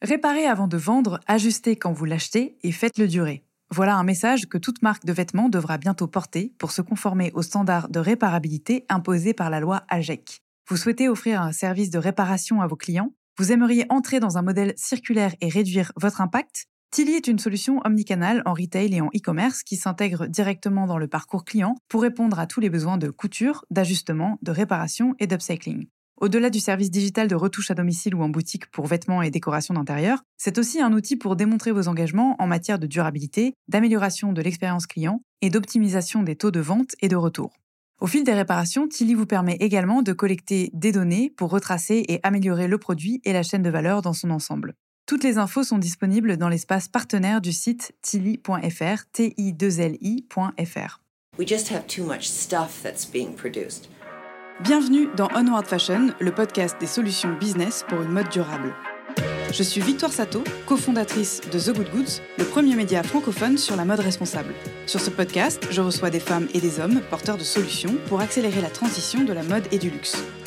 Réparez avant de vendre, ajustez quand vous l'achetez et faites-le durer. Voilà un message que toute marque de vêtements devra bientôt porter pour se conformer aux standards de réparabilité imposés par la loi AGEC. Vous souhaitez offrir un service de réparation à vos clients? Vous aimeriez entrer dans un modèle circulaire et réduire votre impact? Tilly est une solution omnicanal en retail et en e-commerce qui s'intègre directement dans le parcours client pour répondre à tous les besoins de couture, d'ajustement, de réparation et d'upcycling. Au-delà du service digital de retouche à domicile ou en boutique pour vêtements et décorations d'intérieur, c'est aussi un outil pour démontrer vos engagements en matière de durabilité, d'amélioration de l'expérience client et d'optimisation des taux de vente et de retour. Au fil des réparations, Tilly vous permet également de collecter des données pour retracer et améliorer le produit et la chaîne de valeur dans son ensemble. Toutes les infos sont disponibles dans l'espace partenaire du site tilly.fr, t i 2 l ifr We just have too much stuff that's being produced. Bienvenue dans Onward Fashion, le podcast des solutions business pour une mode durable. Je suis Victoire Sato, cofondatrice de The Good Goods, le premier média francophone sur la mode responsable. Sur ce podcast, je reçois des femmes et des hommes porteurs de solutions pour accélérer la transition de la mode et du luxe.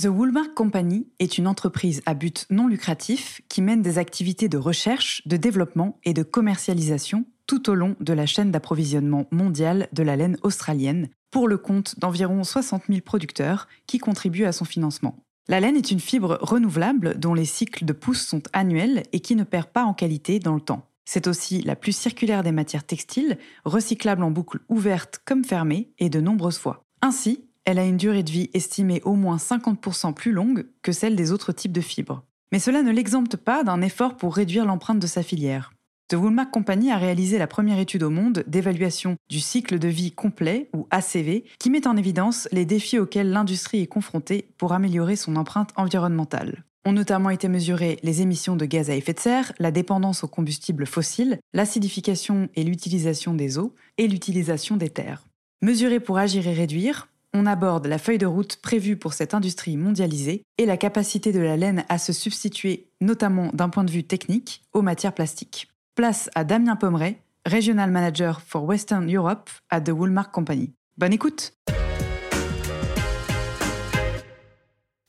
The Woolmark Company est une entreprise à but non lucratif qui mène des activités de recherche, de développement et de commercialisation tout au long de la chaîne d'approvisionnement mondiale de la laine australienne, pour le compte d'environ 60 000 producteurs qui contribuent à son financement. La laine est une fibre renouvelable dont les cycles de pousse sont annuels et qui ne perd pas en qualité dans le temps. C'est aussi la plus circulaire des matières textiles, recyclable en boucle ouverte comme fermée et de nombreuses fois. Ainsi, elle a une durée de vie estimée au moins 50% plus longue que celle des autres types de fibres. Mais cela ne l'exempte pas d'un effort pour réduire l'empreinte de sa filière. The Woolmark Company a réalisé la première étude au monde d'évaluation du cycle de vie complet, ou ACV, qui met en évidence les défis auxquels l'industrie est confrontée pour améliorer son empreinte environnementale. Ont notamment été mesurées les émissions de gaz à effet de serre, la dépendance aux combustibles fossiles, l'acidification et l'utilisation des eaux, et l'utilisation des terres. Mesurées pour agir et réduire, on aborde la feuille de route prévue pour cette industrie mondialisée et la capacité de la laine à se substituer, notamment d'un point de vue technique, aux matières plastiques. Place à Damien Pomeray, Regional Manager for Western Europe à The Woolmark Company. Bonne écoute!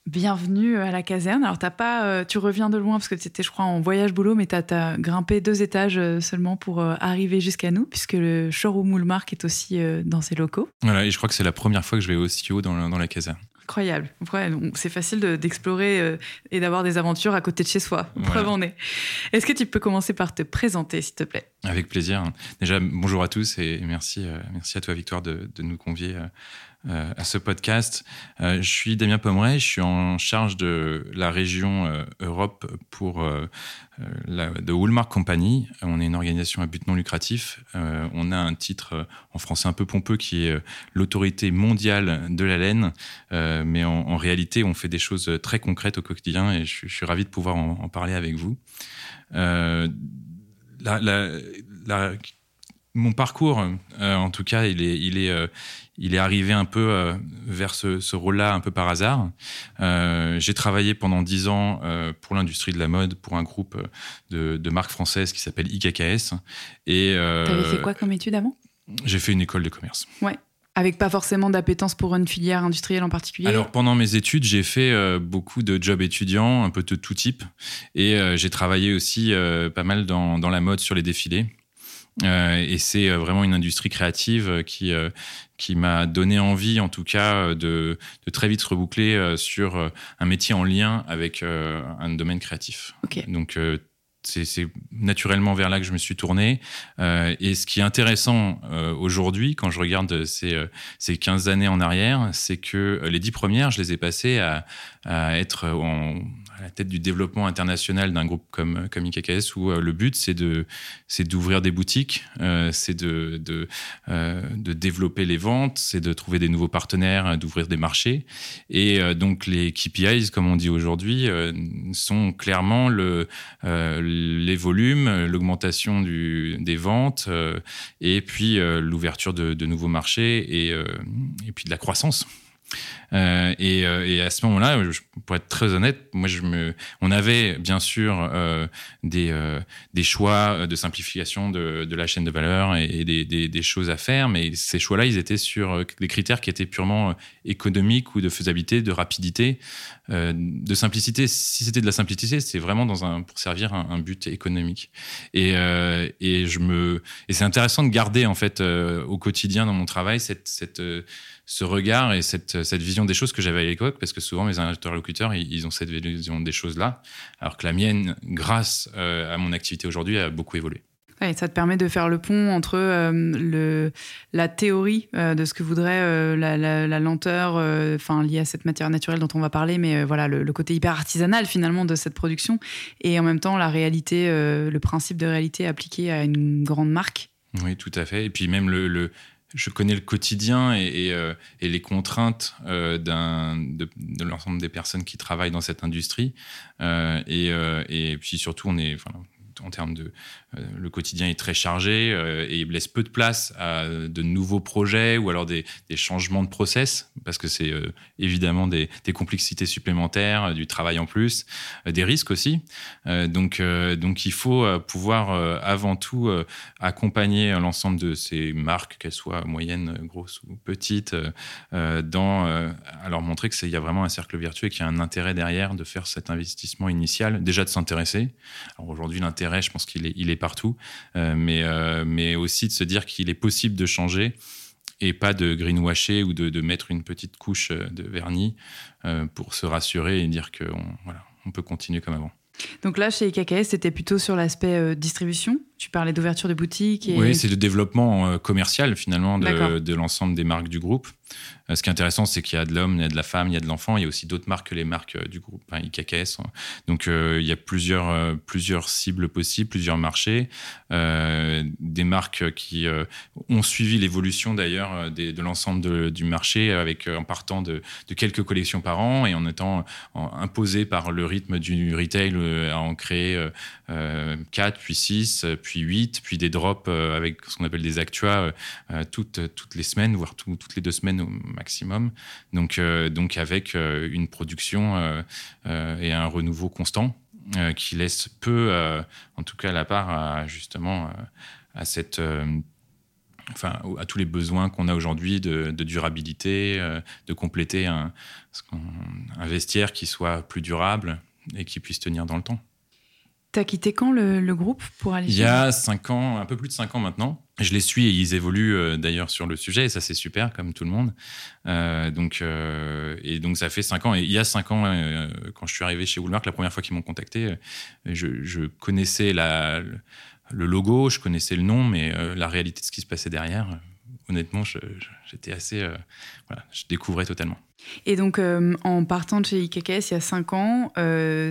Bienvenue à la caserne. Alors, t'as pas, euh, tu reviens de loin parce que tu étais, je crois, en voyage boulot, mais tu as, grimpé deux étages euh, seulement pour euh, arriver jusqu'à nous, puisque le showroom Woolmark est aussi dans ses locaux. Voilà, et je crois que c'est la première fois que je vais aussi haut dans, dans la caserne. Incroyable. c'est facile d'explorer et d'avoir des aventures à côté de chez soi. Preuve en est. Est-ce que tu peux commencer par te présenter, s'il te plaît? Avec plaisir. Déjà, bonjour à tous et merci, merci à toi, Victoire, de, de nous convier euh, à ce podcast. Euh, je suis Damien Pomeray, je suis en charge de la région euh, Europe pour la de Woolmark Company. On est une organisation à but non lucratif. on a un titre en français un peu pompeux qui est l'autorité mondiale de la laine, mais en, réalité, on fait des choses très concrètes au quotidien et je, suis ravi de pouvoir en, parler avec vous. mon parcours, en tout cas, il est, il est arrivé un peu euh, vers ce, rôle-là un peu par hasard. Euh, j'ai travaillé pendant dix ans euh, pour l'industrie de la mode pour un groupe de, marques françaises qui s'appelle IKKS. Et avais fait quoi comme étude avant? J'ai fait une école de commerce. Ouais. Avec pas forcément d'appétence pour une filière industrielle en particulier? Alors pendant mes études, j'ai fait beaucoup de jobs étudiants, un peu de tout type. Et j'ai travaillé aussi pas mal dans, dans, la mode sur les défilés. Et c'est vraiment une industrie créative qui, qui m'a donné envie, en tout cas, de, de très vite reboucler sur un métier en lien avec un domaine créatif. Donc, c'est naturellement vers là que je me suis tourné. et ce qui est intéressant aujourd'hui, quand je regarde ces, ces 15 années en arrière, c'est que les dix premières, je les ai passées à, à être en, à la tête du développement international d'un groupe comme, comme IKKS où le but, c'est de, d'ouvrir des boutiques, c'est de, de, de, développer les ventes, c'est de trouver des nouveaux partenaires, d'ouvrir des marchés. Et donc, les KPIs, comme on dit aujourd'hui, sont clairement le, les volumes, l'augmentation des ventes et puis l'ouverture de, de, nouveaux marchés et, et puis de la croissance. Euh, et, euh, et, à ce moment-là, pour être très honnête, moi, on avait bien sûr euh, des, choix de simplification de, la chaîne de valeur et, des, choses à faire, mais ces choix-là, ils étaient sur des critères qui étaient purement économiques ou de faisabilité, de rapidité, de simplicité. Si c'était de la simplicité, c'est vraiment pour servir un, but économique. Et, c'est intéressant de garder en fait au quotidien dans mon travail ce regard et cette vision des choses que j'avais à l'époque, parce que souvent mes interlocuteurs, ils, ont cette vision des choses-là, alors que la mienne, grâce euh, à mon activité aujourd'hui, a beaucoup évolué. Ouais, ça te permet de faire le pont entre euh, le, la théorie euh, de ce que voudrait la, la, lenteur, enfin liée à cette matière naturelle dont on va parler, mais voilà le, le, côté hyper artisanal finalement de cette production, et en même temps la réalité, le principe de réalité appliqué à une grande marque. Oui, tout à fait. Et puis même le, le je connais le quotidien et, euh, les contraintes euh, de, l'ensemble des personnes qui travaillent dans cette industrie. Euh, et, puis surtout, on est, en termes de euh, le quotidien est très chargé euh, et il laisse peu de place à de nouveaux projets ou alors des, changements de process parce que c'est euh, évidemment des, complexités supplémentaires, du travail en plus, des risques aussi. donc, donc il faut pouvoir avant tout accompagner l'ensemble de ces marques, qu'elles soient moyennes, grosses ou petites, dans, à leur montrer qu'il y a vraiment un cercle vertueux et qu'il y a un intérêt derrière de faire cet investissement initial, déjà de s'intéresser. Alors aujourd'hui, l'intérêt, je pense qu'il est, il est partout, euh, mais, euh, mais aussi de se dire qu'il est possible de changer et pas de greenwasher ou de, mettre une petite couche euh, de vernis pour se rassurer et dire qu'on voilà, on peut continuer comme avant. Donc là, chez KKS, c'était plutôt sur l'aspect distribution tu parlais d'ouverture de boutique. Et... Oui, c'est de développement commercial finalement de, de l'ensemble des marques du groupe. Euh, ce qui est intéressant, c'est qu'il y a de l'homme, il y a de la femme, il y a de l'enfant. Il y a aussi d'autres marques que les marques euh, du groupe enfin, IKKS. Donc, euh, il y a plusieurs, plusieurs cibles possibles, plusieurs marchés. des marques qui ont suivi l'évolution d'ailleurs de l'ensemble du marché avec, en partant de, quelques collections par an et en étant imposé par le rythme du retail à en créer 4, puis 6, puis 8, puis des drops avec ce qu'on appelle des actua toutes, toutes les semaines, voire toutes les deux semaines maximum. Donc, euh, donc avec euh, une production euh, et un renouveau constant qui laisse peu, en tout cas, la part à, justement à cette enfin, à tous les besoins qu'on a aujourd'hui de, durabilité, de compléter un, un, vestiaire qui soit plus durable et qui puisse tenir dans le temps. T'as quitté quand le, groupe pour aller Il y a cinq ans, un peu plus de cinq ans maintenant. Je les suis et ils évoluent euh, d'ailleurs sur le sujet et ça c'est super comme tout le monde. Euh, donc euh, et donc ça fait cinq ans et il y a cinq ans quand je suis arrivé chez Woolmark la première fois qu'ils m'ont contacté, je, connaissais le logo, je connaissais le nom, mais la réalité de ce qui se passait derrière, honnêtement, j'étais assez, voilà, je découvrais totalement. Et donc, en partant de chez IKKS il y a cinq ans,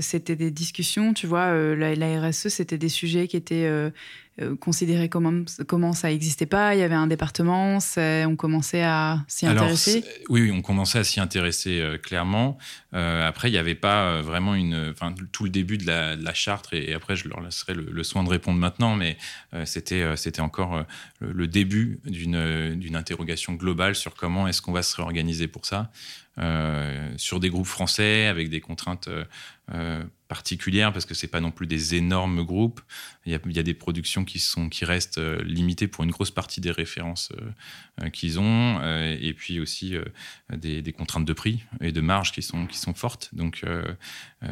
c'était des discussions, tu vois, la, RSE, c'était des sujets qui étaient euh, considérer comment, comment ça n'existait pas. Il y avait un département, on commençait à s'y intéresser. Oui, on commençait à s'y intéresser euh, clairement. Euh, après, il n'y avait pas vraiment une, enfin, tout le début de la, charte, et, après, je leur laisserai le, soin de répondre maintenant, mais c'était, c'était encore le, début d'une, d'une interrogation globale sur comment est-ce qu'on va se réorganiser pour ça. sur des groupes français avec des contraintes particulière parce que c'est pas non plus des énormes groupes. Il y a, des productions qui sont qui restent euh, limitées pour une grosse partie des références euh, euh, qu'ils ont, et puis aussi des, des, contraintes de prix et de marge qui sont qui sont fortes. Donc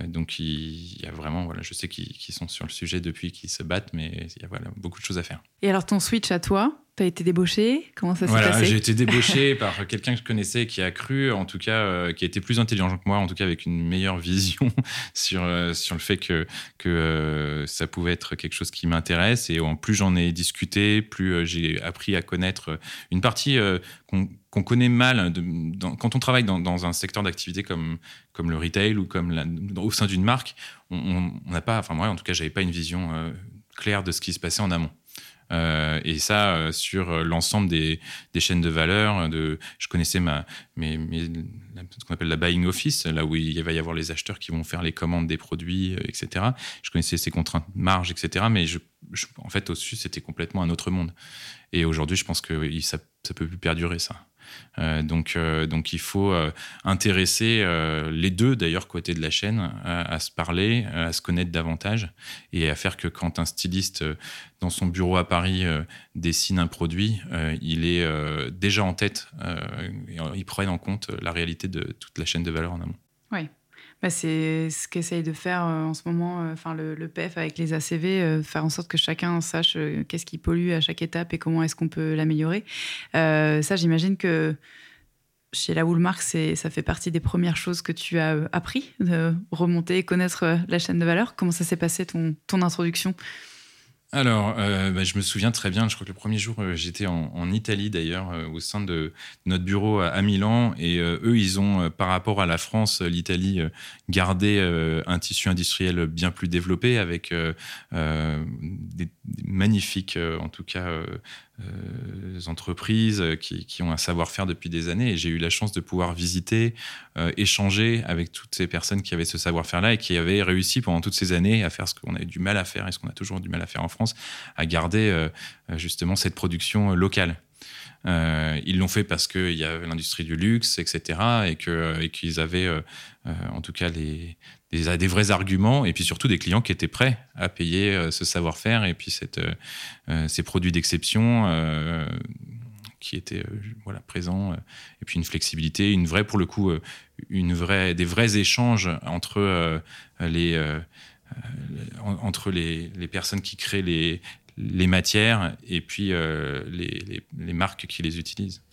donc il, y a vraiment voilà, je sais qu'ils sont sur le sujet depuis qu'ils se battent, mais il y a voilà beaucoup de choses à faire. Et alors ton switch à toi, Tu as été débauché Comment ça s'est voilà, passé J'ai été débauché par quelqu'un que je connaissais qui a cru, en tout cas, euh, qui était plus intelligent que moi, en tout cas avec une meilleure vision sur, euh, sur le fait que, que euh, ça pouvait être quelque chose qui m'intéresse. Et en plus j'en ai discuté, plus j'ai appris à connaître une partie qu'on connaît mal de, quand on travaille dans, dans un secteur d'activité comme, comme le retail ou comme au sein d'une marque. On n'a pas, enfin moi en tout cas, j'avais pas une vision claire de ce qui se passait en amont. Euh, et ça, euh, sur l'ensemble des, chaînes de valeur, de, je connaissais ma, ce qu'on appelle la buying office, là où il va y avoir les acheteurs qui vont faire les commandes des produits, euh, etc. Je connaissais ces contraintes marge, etc. Mais je, en fait, au-dessus, c'était complètement un autre monde. Et aujourd'hui, je pense que ça, ça peut plus perdurer, ça. Euh, donc, euh, donc il faut euh, intéresser les deux, d'ailleurs, côté de la chaîne, à, se parler, à se connaître davantage et à faire que quand un styliste dans son bureau à Paris dessine un produit, il est déjà en tête, il prenne en compte la réalité de toute la chaîne de valeur en amont. Oui. Bah, c'est ce qu'essaye de faire euh, en ce moment euh, enfin le, PEF avec les ACV, euh, faire en sorte que chacun sache qu'est-ce qui pollue à chaque étape et comment est-ce qu'on peut l'améliorer. ça, j'imagine que chez la Woolmark, ça fait partie des premières choses que tu as appris, de remonter, connaître la chaîne de valeur. Comment ça s'est passé ton, ton introduction? Alors, euh, bah, je me souviens très bien, je crois que le premier jour, euh, j'étais en, Italie d'ailleurs, euh, au sein de notre bureau à, Milan, et eux, ils ont, par rapport à la France, l'Italie, gardé un tissu industriel bien plus développé, avec des, magnifiques, en tout cas, entreprises qui, ont un savoir-faire depuis des années. Et j'ai eu la chance de pouvoir visiter, euh, échanger avec toutes ces personnes qui avaient ce savoir-faire-là et qui avaient réussi pendant toutes ces années à faire ce qu'on avait du mal à faire et ce qu'on a toujours du mal à faire en France, à garder euh, justement cette production locale. Euh, ils l'ont fait parce qu'il y avait l'industrie du luxe, etc. Et qu'ils avaient, euh, en tout cas, les, des, vrais arguments et puis surtout des clients qui étaient prêts à payer euh, ce savoir-faire et puis euh, euh, ces produits d'exception qui étaient voilà présents et puis une flexibilité une vraie pour le coup une vraie des vrais échanges entre les entre les, personnes qui créent les, les matières et puis les, les, marques qui les utilisent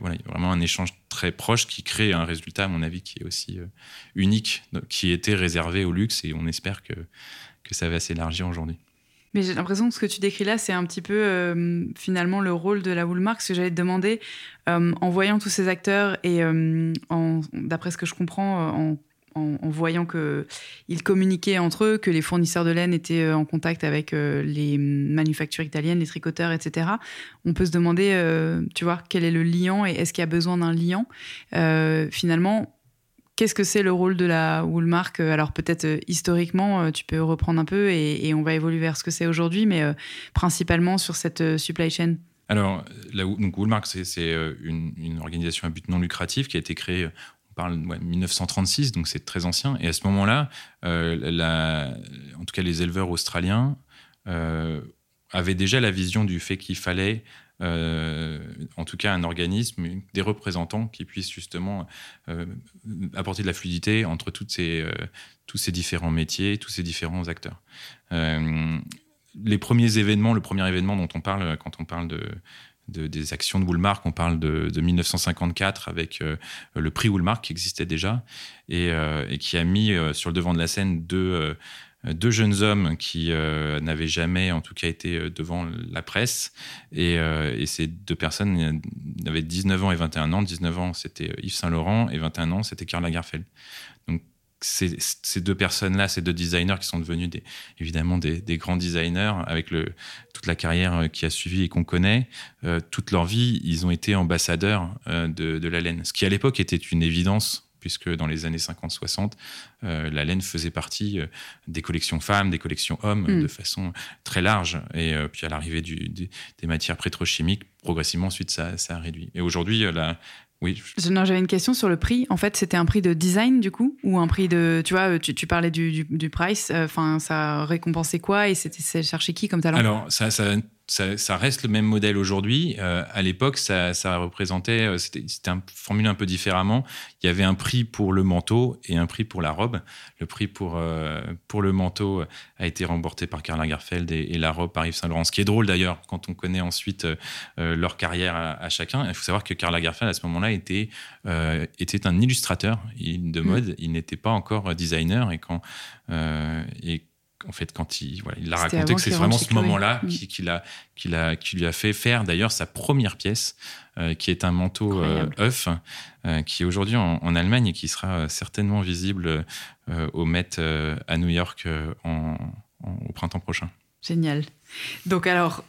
voilà, il y a vraiment un échange très proche qui crée un résultat, à mon avis, qui est aussi euh, unique, qui était réservé au luxe et on espère que, que ça va s'élargir aujourd'hui. Mais j'ai l'impression que ce que tu décris là, c'est un petit peu euh, finalement le rôle de la Woolmark. Ce que j'allais te demander, euh, en voyant tous ces acteurs et d'après ce que je comprends, en en, voyant qu'ils communiquaient entre eux, que les fournisseurs de laine étaient euh, en contact avec euh, les manufactures italiennes, les tricoteurs, etc. On peut se demander, euh, tu vois, quel est le liant et est-ce qu'il y a besoin d'un liant Finalement, qu'est-ce que c'est le rôle de la Woolmark Alors peut-être historiquement, tu peux reprendre un peu et, on va évoluer vers ce que c'est aujourd'hui, mais principalement sur cette supply chain. Alors, la, Woolmark, c'est une, organisation à but non lucratif qui a été créée parle de 1936, donc c'est très ancien. Et à ce moment-là, euh, en tout cas les éleveurs australiens euh, avaient déjà la vision du fait qu'il fallait, euh, en tout cas un organisme, des représentants qui puissent justement apporter de la fluidité entre tous ces différents métiers, tous ces différents acteurs. les premiers événements, le premier événement dont on parle quand on parle de des actions de Woolmark. On parle de, 1954 avec euh, le prix Woolmark qui existait déjà et, euh, qui a mis euh, sur le devant de la scène deux, deux jeunes hommes qui n'avaient jamais, en tout cas, été devant la presse. Et, et, ces deux personnes avaient 19 ans et 21 ans. 19 ans, c'était Yves Saint-Laurent et 21 ans, c'était Karl Lagerfeld ces, deux personnes-là, ces deux designers qui sont devenus des, évidemment des, grands designers avec le, toute la carrière euh, qui a suivi et qu'on connaît, euh, toute leur vie, ils ont été ambassadeurs euh, de, la laine. Ce qui à l'époque était une évidence, puisque dans les années 50-60, la laine faisait partie des collections femmes, des collections hommes, mm. de façon très large. Et puis à l'arrivée des matières pétrochimiques, progressivement ensuite, ça, ça a réduit. Et aujourd'hui, la, oui. J'avais une question sur le prix. En fait, c'était un prix de design du coup ou un prix de, tu vois, tu, parlais du, du, price. Euh, enfin, ça récompensait quoi et c'était chercher qui comme talent? Alors, ça, ça, ça, reste le même modèle aujourd'hui. Euh, à l'époque, ça, représentait, euh, c'était un, formulé un peu différemment. Il y avait un prix pour le manteau et un prix pour la robe. Le prix pour, euh, pour le manteau a été remporté par Karl Lagerfeld et, la robe par Yves Saint Laurent. Ce qui est drôle d'ailleurs quand on connaît ensuite leur carrière à, chacun. Il faut savoir que Karl Lagerfeld à ce moment-là était, était un illustrateur de mmh. mode. Il n'était pas encore designer et quand et en fait, quand il, voilà, il a raconté que c'est vraiment ce moment-là mm. qui, lui a fait faire d'ailleurs sa première pièce, euh, qui est un manteau euh, œuf, euh, qui est aujourd'hui en, Allemagne et qui sera certainement visible au Met à New York au printemps prochain. Génial. Donc alors,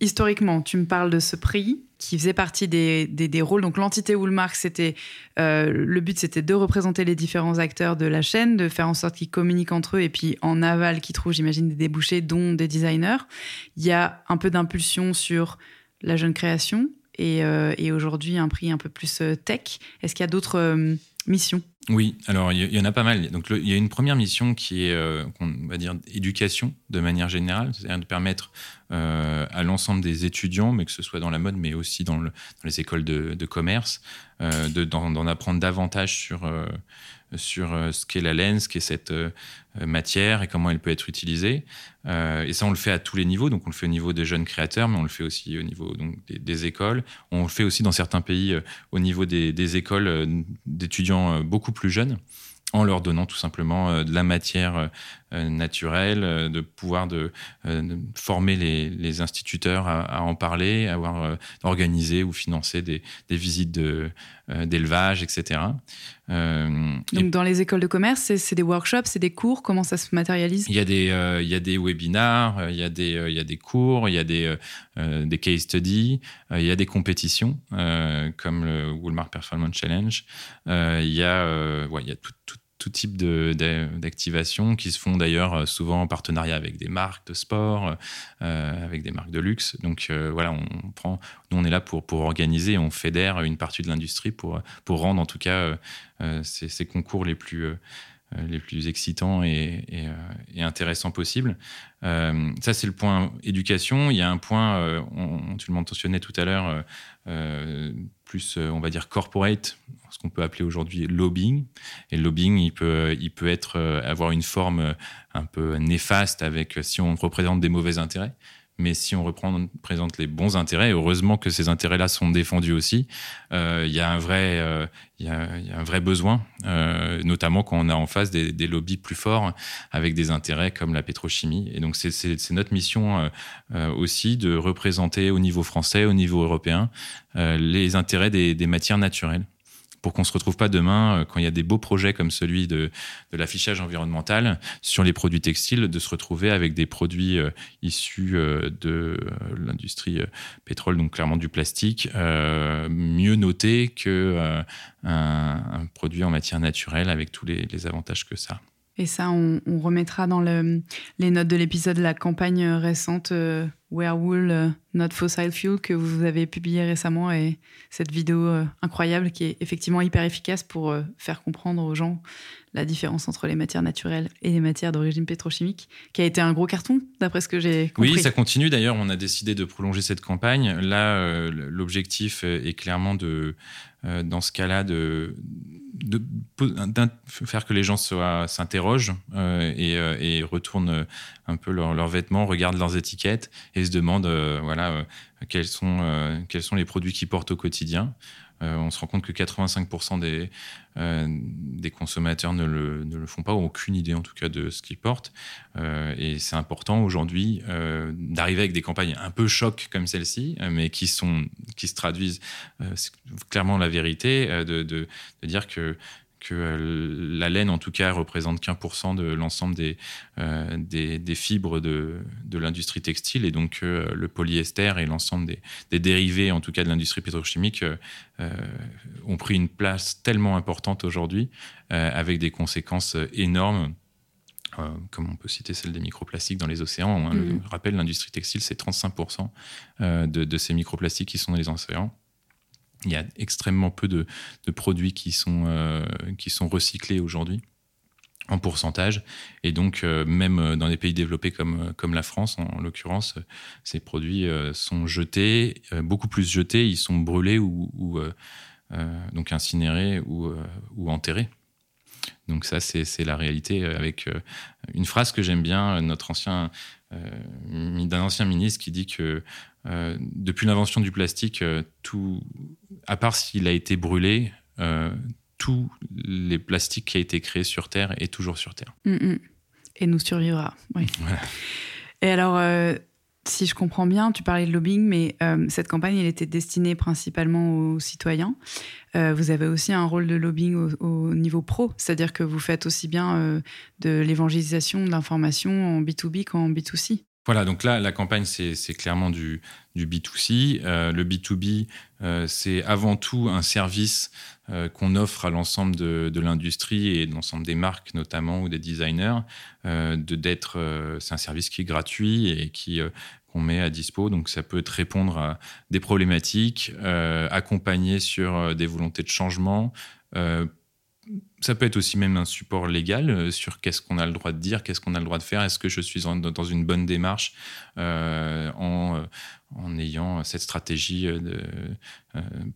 historiquement, tu me parles de ce prix qui faisait partie des, des, rôles. Donc l'entité Woolmark, c'était euh, le but, c'était de représenter les différents acteurs de la chaîne, de faire en sorte qu'ils communiquent entre eux, et puis en aval, qu'ils trouvent, j'imagine, des débouchés, dont des designers. Il y a un peu d'impulsion sur la jeune création, et, euh, aujourd'hui un prix un peu plus euh, tech. Est-ce qu'il y a d'autres Oui, alors il y, en a pas mal. Il y a une première mission qui est, euh, on va dire, éducation de manière générale, c'est-à-dire de permettre euh, à l'ensemble des étudiants, mais que ce soit dans la mode, mais aussi dans, les écoles de, commerce, euh, d'en apprendre davantage sur sur euh, ce qu'est la laine, ce qu'est cette euh, matière et comment elle peut être utilisée. Euh, et ça, on le fait à tous les niveaux. Donc, on le fait au niveau des jeunes créateurs, mais on le fait aussi au niveau donc, des, écoles. On le fait aussi dans certains pays au niveau des écoles d'étudiants beaucoup plus jeunes en leur donnant tout simplement euh, de la matière euh, euh, naturelle, de pouvoir de, former les, instituteurs à, en parler, à avoir organisé ou financé des, visites d'élevage, etc. Donc dans les écoles de commerce, c'est des workshops, c'est des cours, comment ça se matérialise? Il y a des, il y a des webinars, il y a des, il y a des cours, il y a des, des case studies, il y a des compétitions comme le Walmart Performance Challenge, il y a, ouais, il y a tout, tout tout type d'activations qui se font d'ailleurs euh, souvent en partenariat avec des marques de sport, euh, avec des marques de luxe. Donc euh, voilà, on prend, nous on est là pour, pour organiser, on fédère une partie de l'industrie pour, pour rendre en tout cas ces, concours les plus les plus excitants et, et, intéressants possibles. ça, c'est le point éducation. Il y a un point, tu le mentionnais tout à l'heure, plus, on va dire, corporate, ce qu'on peut appeler aujourd'hui lobbying. Et lobbying, il peut, il peut être, euh, avoir une forme euh, un peu néfaste avec euh, si on représente des mauvais intérêts. Mais si on représente les bons intérêts, heureusement que ces intérêts-là sont défendus aussi, il y, a un vrai, besoin, notamment quand on a en face des, lobbies plus forts avec des intérêts comme la pétrochimie. Et donc c'est notre mission aussi de représenter au niveau français, au niveau européen, les intérêts des matières naturelles pour qu'on se retrouve pas demain, euh, quand il y a des beaux projets comme celui de, l'affichage environnemental sur les produits textiles, de se retrouver avec des produits euh, issus euh, de l'industrie pétrole, donc clairement du plastique, mieux notés que un, produit en matière naturelle avec tous les avantages que ça. Et ça, on, remettra dans le, les notes de l'épisode la campagne récente euh, Wool euh, Not Fossil Fuel que vous avez publiée récemment et cette vidéo euh, incroyable qui est effectivement hyper efficace pour euh, faire comprendre aux gens la différence entre les matières naturelles et les matières d'origine pétrochimique, qui a été un gros carton, d'après ce que j'ai compris. Oui, ça continue. D'ailleurs, on a décidé de prolonger cette campagne. Là, l'objectif est clairement de, dans ce cas-là, de faire que les gens s'interrogent euh, euh, et, retournent un peu leurs vêtements, regardent leurs étiquettes et se demandent euh, voilà, quels, sont, quels sont les produits qu'ils portent au quotidien. On se rend compte que 85% des, des consommateurs ne le, font pas, ou aucune idée en tout cas de ce qu'ils portent. et c'est important aujourd'hui d'arriver avec des campagnes un peu choc comme celle-ci, mais qui, sont, qui se traduisent clairement la vérité, de dire que que euh, la laine, en tout cas, représente qu'un pour cent de l'ensemble des, euh, des, fibres de, de l'industrie textile, et donc euh, le polyester et l'ensemble des, des, dérivés, en tout cas de l'industrie pétrochimique, ont pris une place tellement importante aujourd'hui, avec des conséquences énormes. comme on peut citer celle des microplastiques dans les océans. Hein. Je rappelle, l'industrie textile, c'est 35% de, de ces microplastiques qui sont dans les océans il y a extrêmement peu de, produits qui sont, euh, qui sont recyclés aujourd'hui. en pourcentage. Et donc, même dans des pays développés comme, la France, en, l'occurrence, ces produits sont jetés, beaucoup plus jetés, ils sont brûlés ou, donc incinérés ou enterrés. Donc ça, c'est la réalité avec une phrase que j'aime bien, notre ancien, d'un ancien ministre qui dit que depuis l'invention du plastique, tout, à part s'il a été brûlé, tous les plastiques qui a été créé sur Terre est toujours sur Terre. Mm, mm. Et nous survivra. Oui. Et alors, euh, si je comprends bien, tu parlais de lobbying, mais euh, cette campagne, elle était destinée principalement aux citoyens. Euh, vous avez aussi un rôle de lobbying au, niveau pro, c'est-à-dire que vous faites aussi bien de l'évangélisation, de l'information en B2B qu'en B2C. Voilà, donc là, la campagne, c'est clairement du, du B2C. Euh, le B2B, euh, c'est avant tout un service euh, qu'on offre à l'ensemble de, l'industrie et de l'ensemble des marques, notamment, ou des designers. de d'être, c'est un service qui est gratuit et qui qu'on met à dispo. Donc, ça peut être répondre à des problématiques, accompagner sur des volontés de changement ça peut être aussi même un support légal euh, sur qu'est-ce qu'on a le droit de dire, qu'est-ce qu'on a le droit de faire, est-ce que je suis dans une bonne démarche euh, en, euh, en, ayant cette stratégie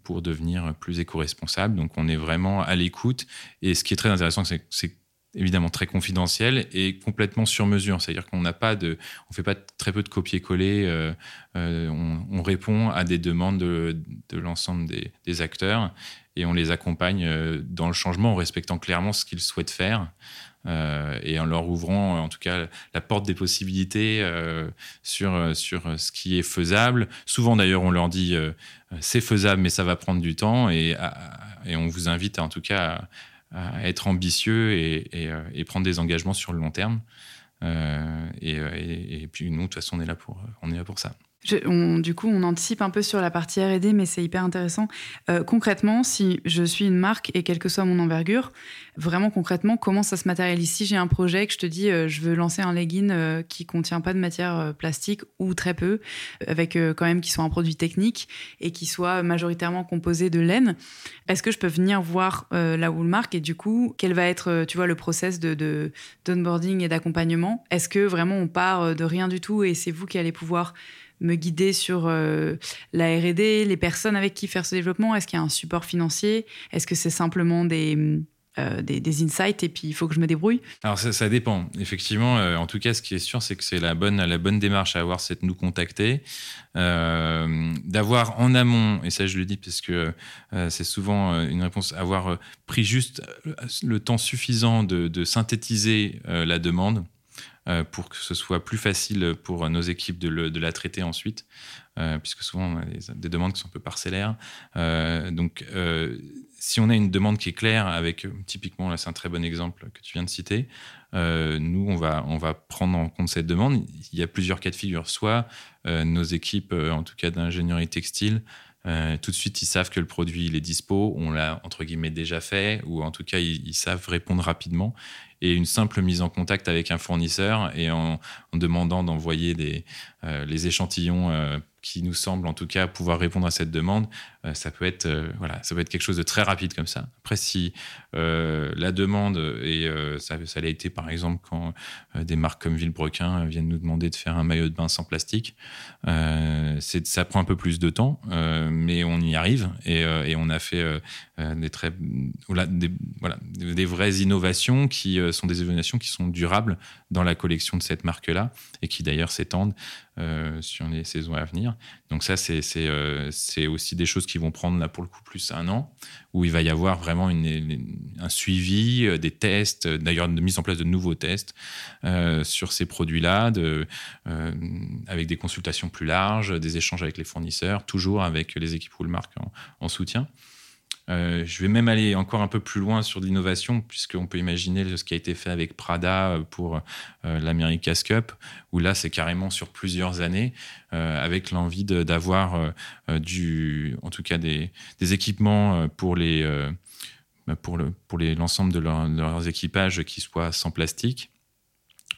pour devenir plus éco-responsable? Donc on est vraiment à l'écoute. Et ce qui est très intéressant, c'est c'est évidemment très confidentiel et complètement sur mesure. C'est-à-dire qu'on n'a pas on fait pas très peu de copier-coller. on, répond à des demandes de, l'ensemble des, acteurs et on les accompagne euh, dans le changement en respectant clairement ce qu'ils souhaitent faire. Euh, et en leur ouvrant en tout cas la porte des possibilités euh, sur, sur ce qui est faisable. Souvent d'ailleurs on leur dit c'est faisable mais ça va prendre du temps et, et on vous invite en tout cas à, être ambitieux et, et, prendre des engagements sur le long terme. Et, et, puis nous de toute façon on est là pour, on est là pour ça du coup, on anticipe un peu sur la partie R&D, mais c'est hyper intéressant. Euh, concrètement, si je suis une marque et quelle que soit mon envergure, vraiment concrètement, comment ça se matérialise? Si j'ai un projet que je te dis, euh, je veux lancer un legging euh, qui contient pas de matière plastique ou très peu, avec quand même qui soit un produit technique et qui soit majoritairement composé de laine, est-ce que je peux venir voir la Woolmark et du coup, quel va être, tu vois, le process de d'onboarding et d'accompagnement? Est-ce que vraiment on part de rien du tout et c'est vous qui allez pouvoir me guider sur euh, la R&D, les personnes avec qui faire ce développement? Est-ce qu'il y a un support financier? Est-ce que c'est simplement des, euh, des, insights et puis il faut que je me débrouille? Alors ça, dépend. Effectivement, euh, en tout cas, ce qui est sûr, c'est que c'est la bonne, la bonne démarche à avoir, c'est de nous contacter, d'avoir en amont, et ça je le dis parce que c'est souvent une réponse, avoir pris juste le temps suffisant de, synthétiser la demande pour que ce soit plus facile pour nos équipes de, la traiter ensuite, euh, puisque souvent on a des, demandes qui sont un peu parcellaires. Euh, donc, si on a une demande qui est claire, avec typiquement, là c'est un très bon exemple que tu viens de citer, nous on va, on va prendre en compte cette demande. Il y a plusieurs cas de figure. Soit nos équipes, en tout cas d'ingénierie textile, tout de suite, ils savent que le produit il est dispo, on l'a entre guillemets déjà fait, ou en tout cas, ils, savent répondre rapidement. Et une simple mise en contact avec un fournisseur et en, demandant d'envoyer euh, les échantillons euh, qui nous semblent en tout cas pouvoir répondre à cette demande, euh, ça peut être voilà, ça peut être quelque chose de très rapide comme ça. Après, si la demande et ça, l'a été par exemple quand des marques comme Villebrequin viennent nous demander de faire un maillot de bain sans plastique, c'est ça prend un peu plus de temps, mais on y arrive et, on a fait des très voilà, des vraies innovations qui sont des innovations qui sont durables dans la collection de cette marque-là et qui d'ailleurs s'étendent euh, sur les saisons à venir. Donc ça, c'est euh, aussi des choses qui vont prendre là pour le coup plus un an, où il va y avoir vraiment une, un suivi, euh, des tests, d'ailleurs de mise en place de nouveaux tests sur ces produits-là, avec des consultations plus larges, des échanges avec les fournisseurs, toujours avec les équipes Woolmark en soutien. Euh, je vais même aller encore un peu plus loin sur l'innovation, puisqu'on peut imaginer ce qui a été fait avec Prada euh, pour euh, l'America's Cup, où là, c'est carrément sur plusieurs années, avec l'envie d'avoir du, en tout cas des, équipements pour les pour le pour l'ensemble de, leurs équipages qui soient sans plastique.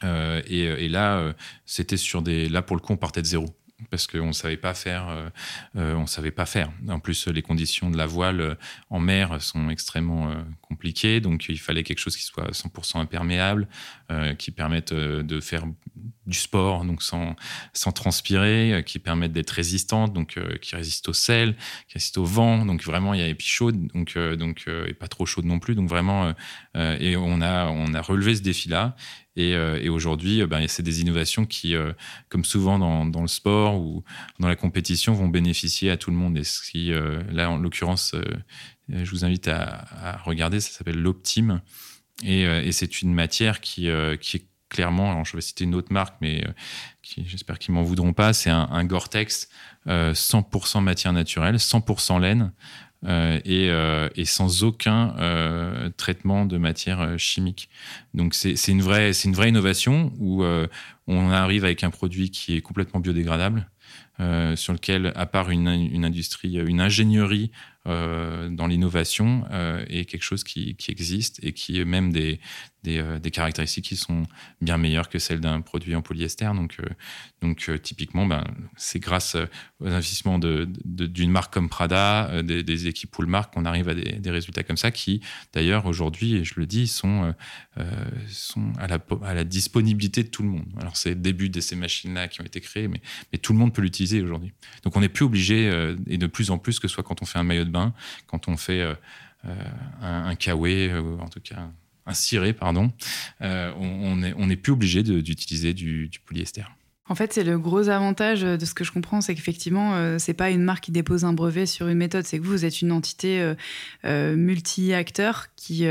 Et, et, là, c'était sur des là pour le coup, on partait de zéro. Parce qu'on ne savait pas faire. Euh, euh, on savait pas faire. En plus, les conditions de la voile euh, en mer sont extrêmement compliquées, donc il fallait quelque chose qui soit 100% imperméable, qui permette de faire du sport, donc sans, sans transpirer, qui permette d'être résistante, donc qui résiste au sel, qui résiste au vent. Donc vraiment, il y avait puis chaude, donc donc et pas trop chaude non plus. Donc vraiment, et on a on a relevé ce défi-là. Euh, et, aujourd'hui, euh, ben, c'est des innovations qui, euh, comme souvent dans, le sport ou dans la compétition, vont bénéficier à tout le monde. Et ce qui, là, en l'occurrence, je vous invite à, regarder, ça s'appelle l'Optime. Et, c'est une matière qui, qui est clairement, alors je vais citer une autre marque, mais j'espère qu'ils m'en voudront pas, c'est un, Gore-Tex 100% matière naturelle, 100% laine, euh, euh, et, sans aucun euh, traitement de matière chimique. Donc c'est une, vraie, une vraie innovation où on arrive avec un produit qui est complètement biodégradable, sur lequel, à part une industrie, une ingénierie dans l'innovation, est quelque chose qui, existe et qui est même des, euh, des, caractéristiques qui sont bien meilleures que celles d'un produit en polyester. Donc, euh, donc euh, typiquement, ben, c'est grâce aux investissements d'une de, marque comme Prada, des, équipes Poolmark, qu'on arrive à des, résultats comme ça qui, d'ailleurs, aujourd'hui, et je le dis, sont, sont à, la, à la disponibilité de tout le monde. Alors, c'est le début de ces machines-là qui ont été créées, mais, mais tout le monde peut l'utiliser aujourd'hui. Donc, on n'est plus obligé, et de plus en plus, que ce soit quand on fait un maillot de bain, quand on fait un, un kawaii, en tout cas un ciré, pardon, euh, on n'est plus obligé d'utiliser du, polyester. En fait, c'est le gros avantage de ce que je comprends, c'est qu'effectivement, euh, c'est pas une marque qui dépose un brevet sur une méthode, c'est que vous, vous êtes une entité euh, multi-acteur qui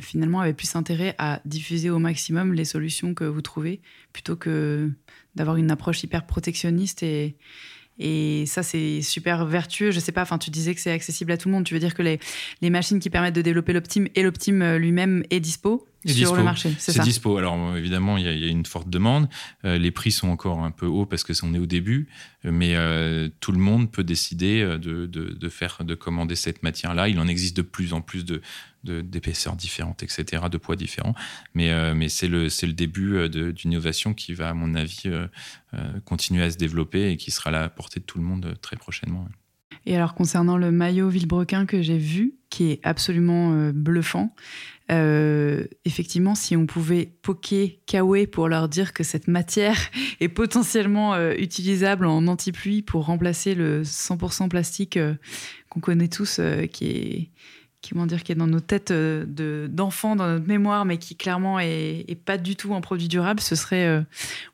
finalement avait plus intérêt à diffuser au maximum les solutions que vous trouvez, plutôt que d'avoir une approche hyper protectionniste et, et ça, c'est super vertueux. Je sais pas, enfin, tu disais que c'est accessible à tout le monde. Tu veux dire que les, machines qui permettent de développer l'Optime et l'Optime euh, lui-même est dispo? Sur le marché, c'est dispo. Alors évidemment, il y, a une forte demande. Euh, les prix sont encore un peu hauts parce que on est au début, mais euh, tout le monde peut décider de, de, de, faire, de commander cette matière-là. Il en existe de plus en plus de d'épaisseurs différentes, etc., de poids différents. Mais, euh, mais c'est le, le début d'une innovation qui va, à mon avis, continuer à se développer et qui sera à la portée de tout le monde très prochainement. Et alors concernant le maillot Villebrequin que j'ai vu, qui est absolument euh, bluffant, euh, effectivement, si on pouvait poker Kawe pour leur dire que cette matière est potentiellement euh, utilisable en anti-pluie pour remplacer le 100% plastique qu'on connaît tous, qui est dire, est dans nos têtes de, d'enfants, dans notre mémoire, mais qui clairement est, pas du tout un produit durable, ce serait,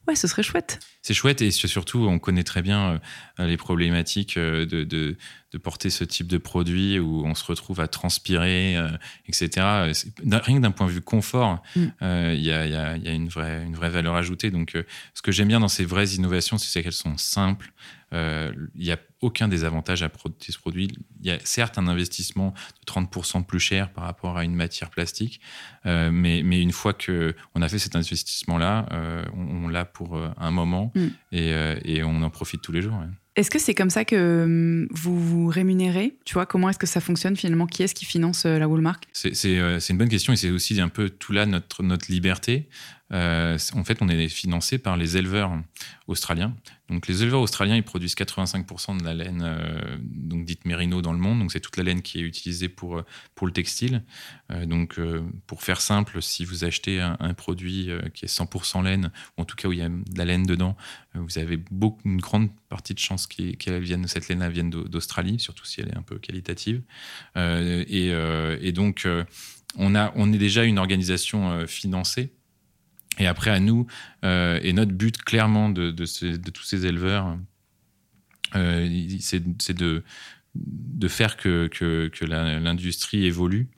ouais, ce serait chouette. C'est chouette et surtout, on connaît très bien les problématiques de, de porter ce type de produit où on se retrouve à transpirer, euh, etc. Rien que d'un point de vue confort, mm. euh, il y, a, une, vraie, une vraie valeur ajoutée. Donc, euh, ce que j'aime bien dans ces vraies innovations, c'est qu'elles sont simples. Il n'y a aucun désavantage à produire ce produit. Il y a certes un investissement de 30% plus cher par rapport à une matière plastique, mais, mais, une fois qu'on a fait cet investissement-là, on, l'a pour un moment mm. et, et, on en profite tous les jours. Est-ce que c'est comme ça que vous vous rémunérez? Tu vois, comment est-ce que ça fonctionne finalement? Qui est-ce qui finance euh, la Woolmark euh, C'est une bonne question et c'est aussi un peu tout là notre, notre liberté. Euh, en fait, on est financé par les éleveurs australiens. Donc, les éleveurs australiens, ils produisent 85% de la laine, euh, donc dite mérino dans le monde. Donc, c'est toute la laine qui est utilisée pour, pour le textile. Euh, donc, pour faire simple, si vous achetez un, produit qui est 100% laine, ou en tout cas où il y a de la laine dedans, vous avez une grande partie de chances qu'elle vienne, cette laine vienne d'Australie, surtout si elle est un peu qualitative. Et, et, donc, on, a, on est déjà une organisation financée et après, à nous, euh, et notre but clairement de, tous ces éleveurs, euh, c'est de, faire que, l'industrie évolue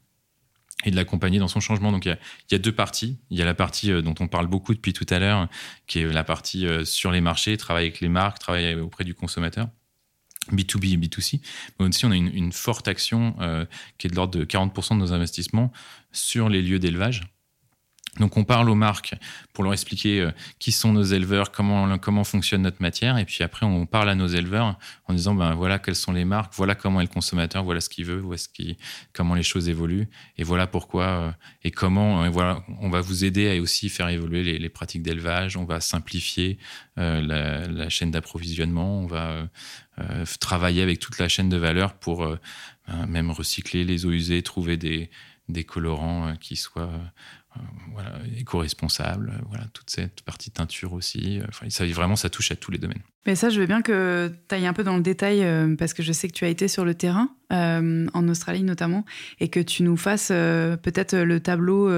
et de l'accompagner dans son changement. Donc il y, a, deux parties. Il y a la partie euh, dont on parle beaucoup depuis tout à l'heure, qui est la partie sur les marchés, travailler avec les marques, travailler auprès du consommateur. B2B et B2C. Mais aussi, on a une forte action qui est de l'ordre de 40% de nos investissements sur les lieux d'élevage Donc on parle aux marques pour leur expliquer euh, qui sont nos éleveurs, comment, comment fonctionne notre matière, et puis après on parle à nos éleveurs en disant ben voilà quelles sont les marques, voilà comment est le consommateur, voilà ce qu'il veut, voilà ce qui, comment les choses évoluent, et voilà pourquoi euh, et comment. Et voilà, on va vous aider à aussi faire évoluer les, pratiques d'élevage, on va simplifier euh, la, chaîne d'approvisionnement, on va travailler avec toute la chaîne de valeur pour ben, même recycler les eaux usées, trouver des, des colorants qui soient euh, voilà, éco-responsable, voilà, toute cette partie teinture aussi. Enfin, ça, vraiment, ça touche à tous les domaines. Mais ça, je veux bien que tu ailles un peu dans le détail, euh, parce que je sais que tu as été sur le terrain, euh, en Australie notamment, et que tu nous fasses peut-être le tableau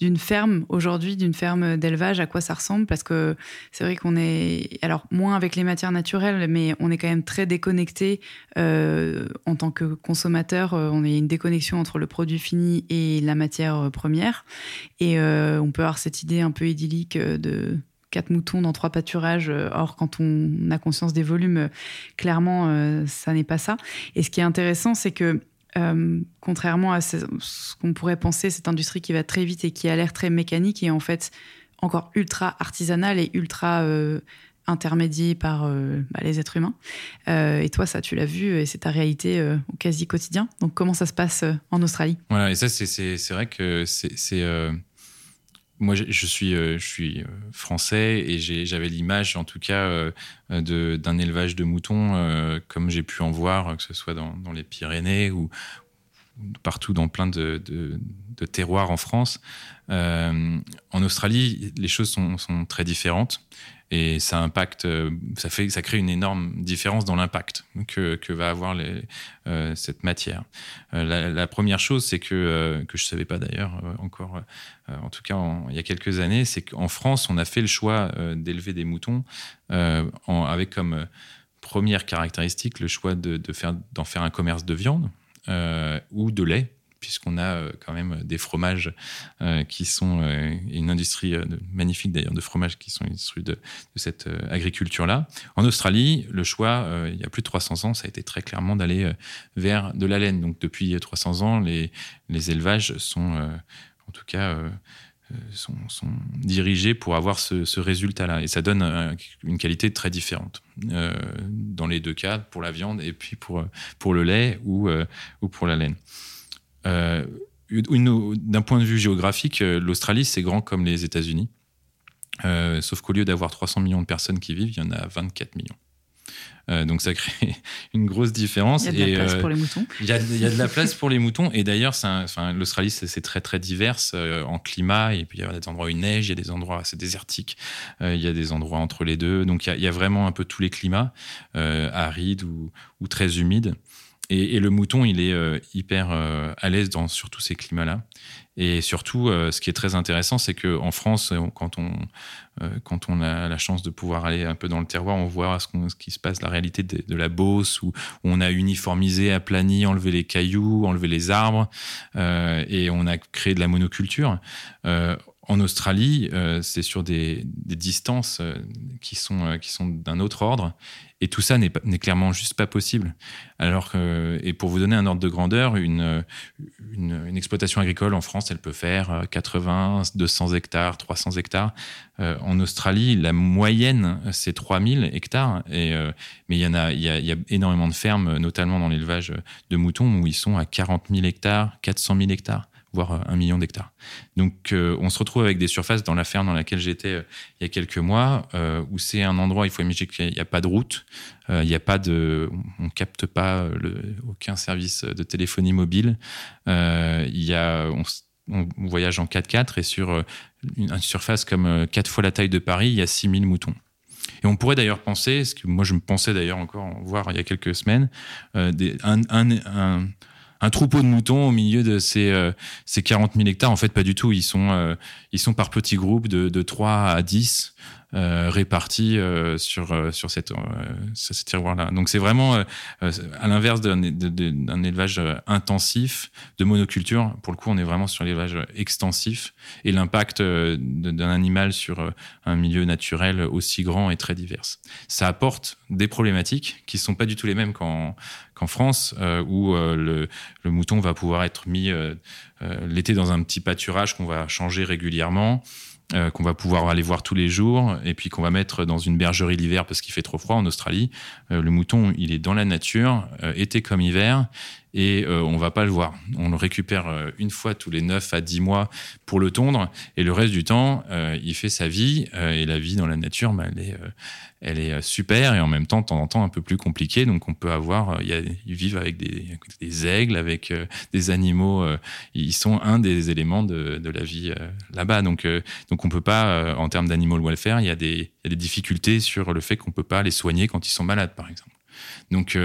d'une ferme aujourd'hui, d'une ferme d'élevage, à quoi ça ressemble, parce que c'est vrai qu'on est, alors moins avec les matières naturelles, mais on est quand même très déconnecté en tant que consommateur. on a une déconnexion entre le produit fini et la matière première. Et euh, on peut avoir cette idée un peu idyllique euh, de quatre moutons dans trois pâturages. Euh, or, quand on a conscience des volumes, clairement, ça n'est pas ça. Et ce qui est intéressant, c'est que contrairement à ce, qu'on pourrait penser, cette industrie qui va très vite et qui a l'air très mécanique est en fait encore ultra artisanale et ultra intermédié par bah, les êtres humains. et toi, ça, tu l'as vu, et c'est ta réalité au quasi quotidien. Donc, comment ça se passe en Australie? Voilà, et ça, c'est vrai que c'est moi, je suis, euh, euh, français et j'avais l'image, en tout cas, euh, d'un élevage de moutons, comme j'ai pu en voir, que ce soit dans, les Pyrénées ou, partout dans plein de, terroirs en France. en Australie, les choses sont, sont très différentes et ça impacte, euh, ça fait, ça crée une énorme différence dans l'impact que, que, va avoir euh, cette matière. Euh, la, première chose, c'est que que je savais pas d'ailleurs encore, en tout cas il y a quelques années, c'est qu'en France, on a fait le choix d'élever des moutons avec comme première caractéristique le choix de, de faire d'en faire un commerce de viande ou de lait puisqu'on a euh, quand même des fromages euh, qui sont euh, une industrie magnifique d'ailleurs de fromages qui sont issus de, de cette agriculture-là. En Australie, le choix, il y a plus de 300 ans, ça a été très clairement d'aller vers de la laine. Donc depuis 300 ans, les, élevages sont en tout cas sont, dirigés pour avoir ce, ce résultat-là. Et ça donne une qualité très différente dans les deux cas, pour la viande et puis pour, pour le lait ou, ou pour la laine. Euh, d'un point de vue géographique, euh, l'Australie, c'est grand comme les États-Unis. Euh, sauf qu'au lieu d'avoir 300 millions de personnes qui vivent, il y en a 24 millions. donc ça crée une grosse différence. Il y a de la place pour les moutons. Il y, a, de la place pour les moutons. Et d'ailleurs, l'Australie, c'est très très divers en climat. Et puis il y a des endroits où il neige, il y a des endroits assez désertiques, il y a des endroits entre les deux. Donc il y a, vraiment un peu tous les climats, arides ou, ou, très humides. Et, le mouton, il est euh, hyper euh, à l'aise dans sur tous ces climats-là. Et surtout, euh, ce qui est très intéressant, c'est qu'en France, quand on, quand on a la chance de pouvoir aller un peu dans le terroir, on voit ce, qui se passe, la réalité de, la Beauce, où, on a uniformisé, aplani, enlevé les cailloux, enlevé les arbres, et on a créé de la monoculture. En Australie, c'est sur des, des distances qui sont, qui sont d'un autre ordre. Et tout ça n'est clairement juste pas possible. Alors que, et pour vous donner un ordre de grandeur, une, une, exploitation agricole en France, elle peut faire 80, 200 hectares, 300 hectares. Euh, en Australie, la moyenne, c'est 3000 hectares. Et, euh, mais il y, en a, il y a énormément de fermes, notamment dans l'élevage de moutons, où ils sont à 40 000 hectares, 400 000 hectares voire euh, un million d'hectares. Donc, euh, on se retrouve avec des surfaces dans la ferme dans laquelle j'étais euh, il y a quelques mois, où c'est un endroit, il faut imaginer qu'il n'y a, pas de route, il n'y a pas de, on capte pas le, aucun service de téléphonie mobile. il y a, on, voyage en 4x4 et sur une, surface comme 4 fois la taille de Paris, il y a 6000 moutons. Et on pourrait d'ailleurs penser, ce que moi je me pensais d'ailleurs encore voir il y a quelques semaines, des, un un troupeau de moutons au milieu de ces, euh, ces 40 000 hectares. En fait, pas du tout. Ils sont, euh, ils sont par petits groupes de, de 3 à 10. répartis sur, sur cette, ce tiroir-là. Donc c'est vraiment à l'inverse d'un élevage intensif de monoculture. Pour le coup, on est vraiment sur l'élevage extensif et l'impact d'un animal sur un milieu naturel aussi grand est très divers. Ça apporte des problématiques qui ne sont pas du tout les mêmes qu'en France, euh, où euh, le, mouton va pouvoir être mis euh, l'été dans un petit pâturage qu'on va changer régulièrement. qu'on va pouvoir aller voir tous les jours et puis qu'on va mettre dans une bergerie l'hiver parce qu'il fait trop froid en Australie. le mouton, il est dans la nature, été comme hiver, et euh, on va pas le voir. On le récupère euh, une fois tous les 9 à 10 mois pour le tondre et le reste du temps, euh, il fait sa vie et la vie dans la nature, bah, elle, est, super et en même temps, de temps en temps, un peu plus compliquée. Donc on peut avoir, y a, ils vivent avec des, aigles, avec des animaux, ils sont un des éléments de, la vie là-bas. Donc, donc on peut pas, en termes d'animal welfare, il y, a des, difficultés sur le fait qu'on peut pas les soigner quand ils sont malades, par exemple. Donc,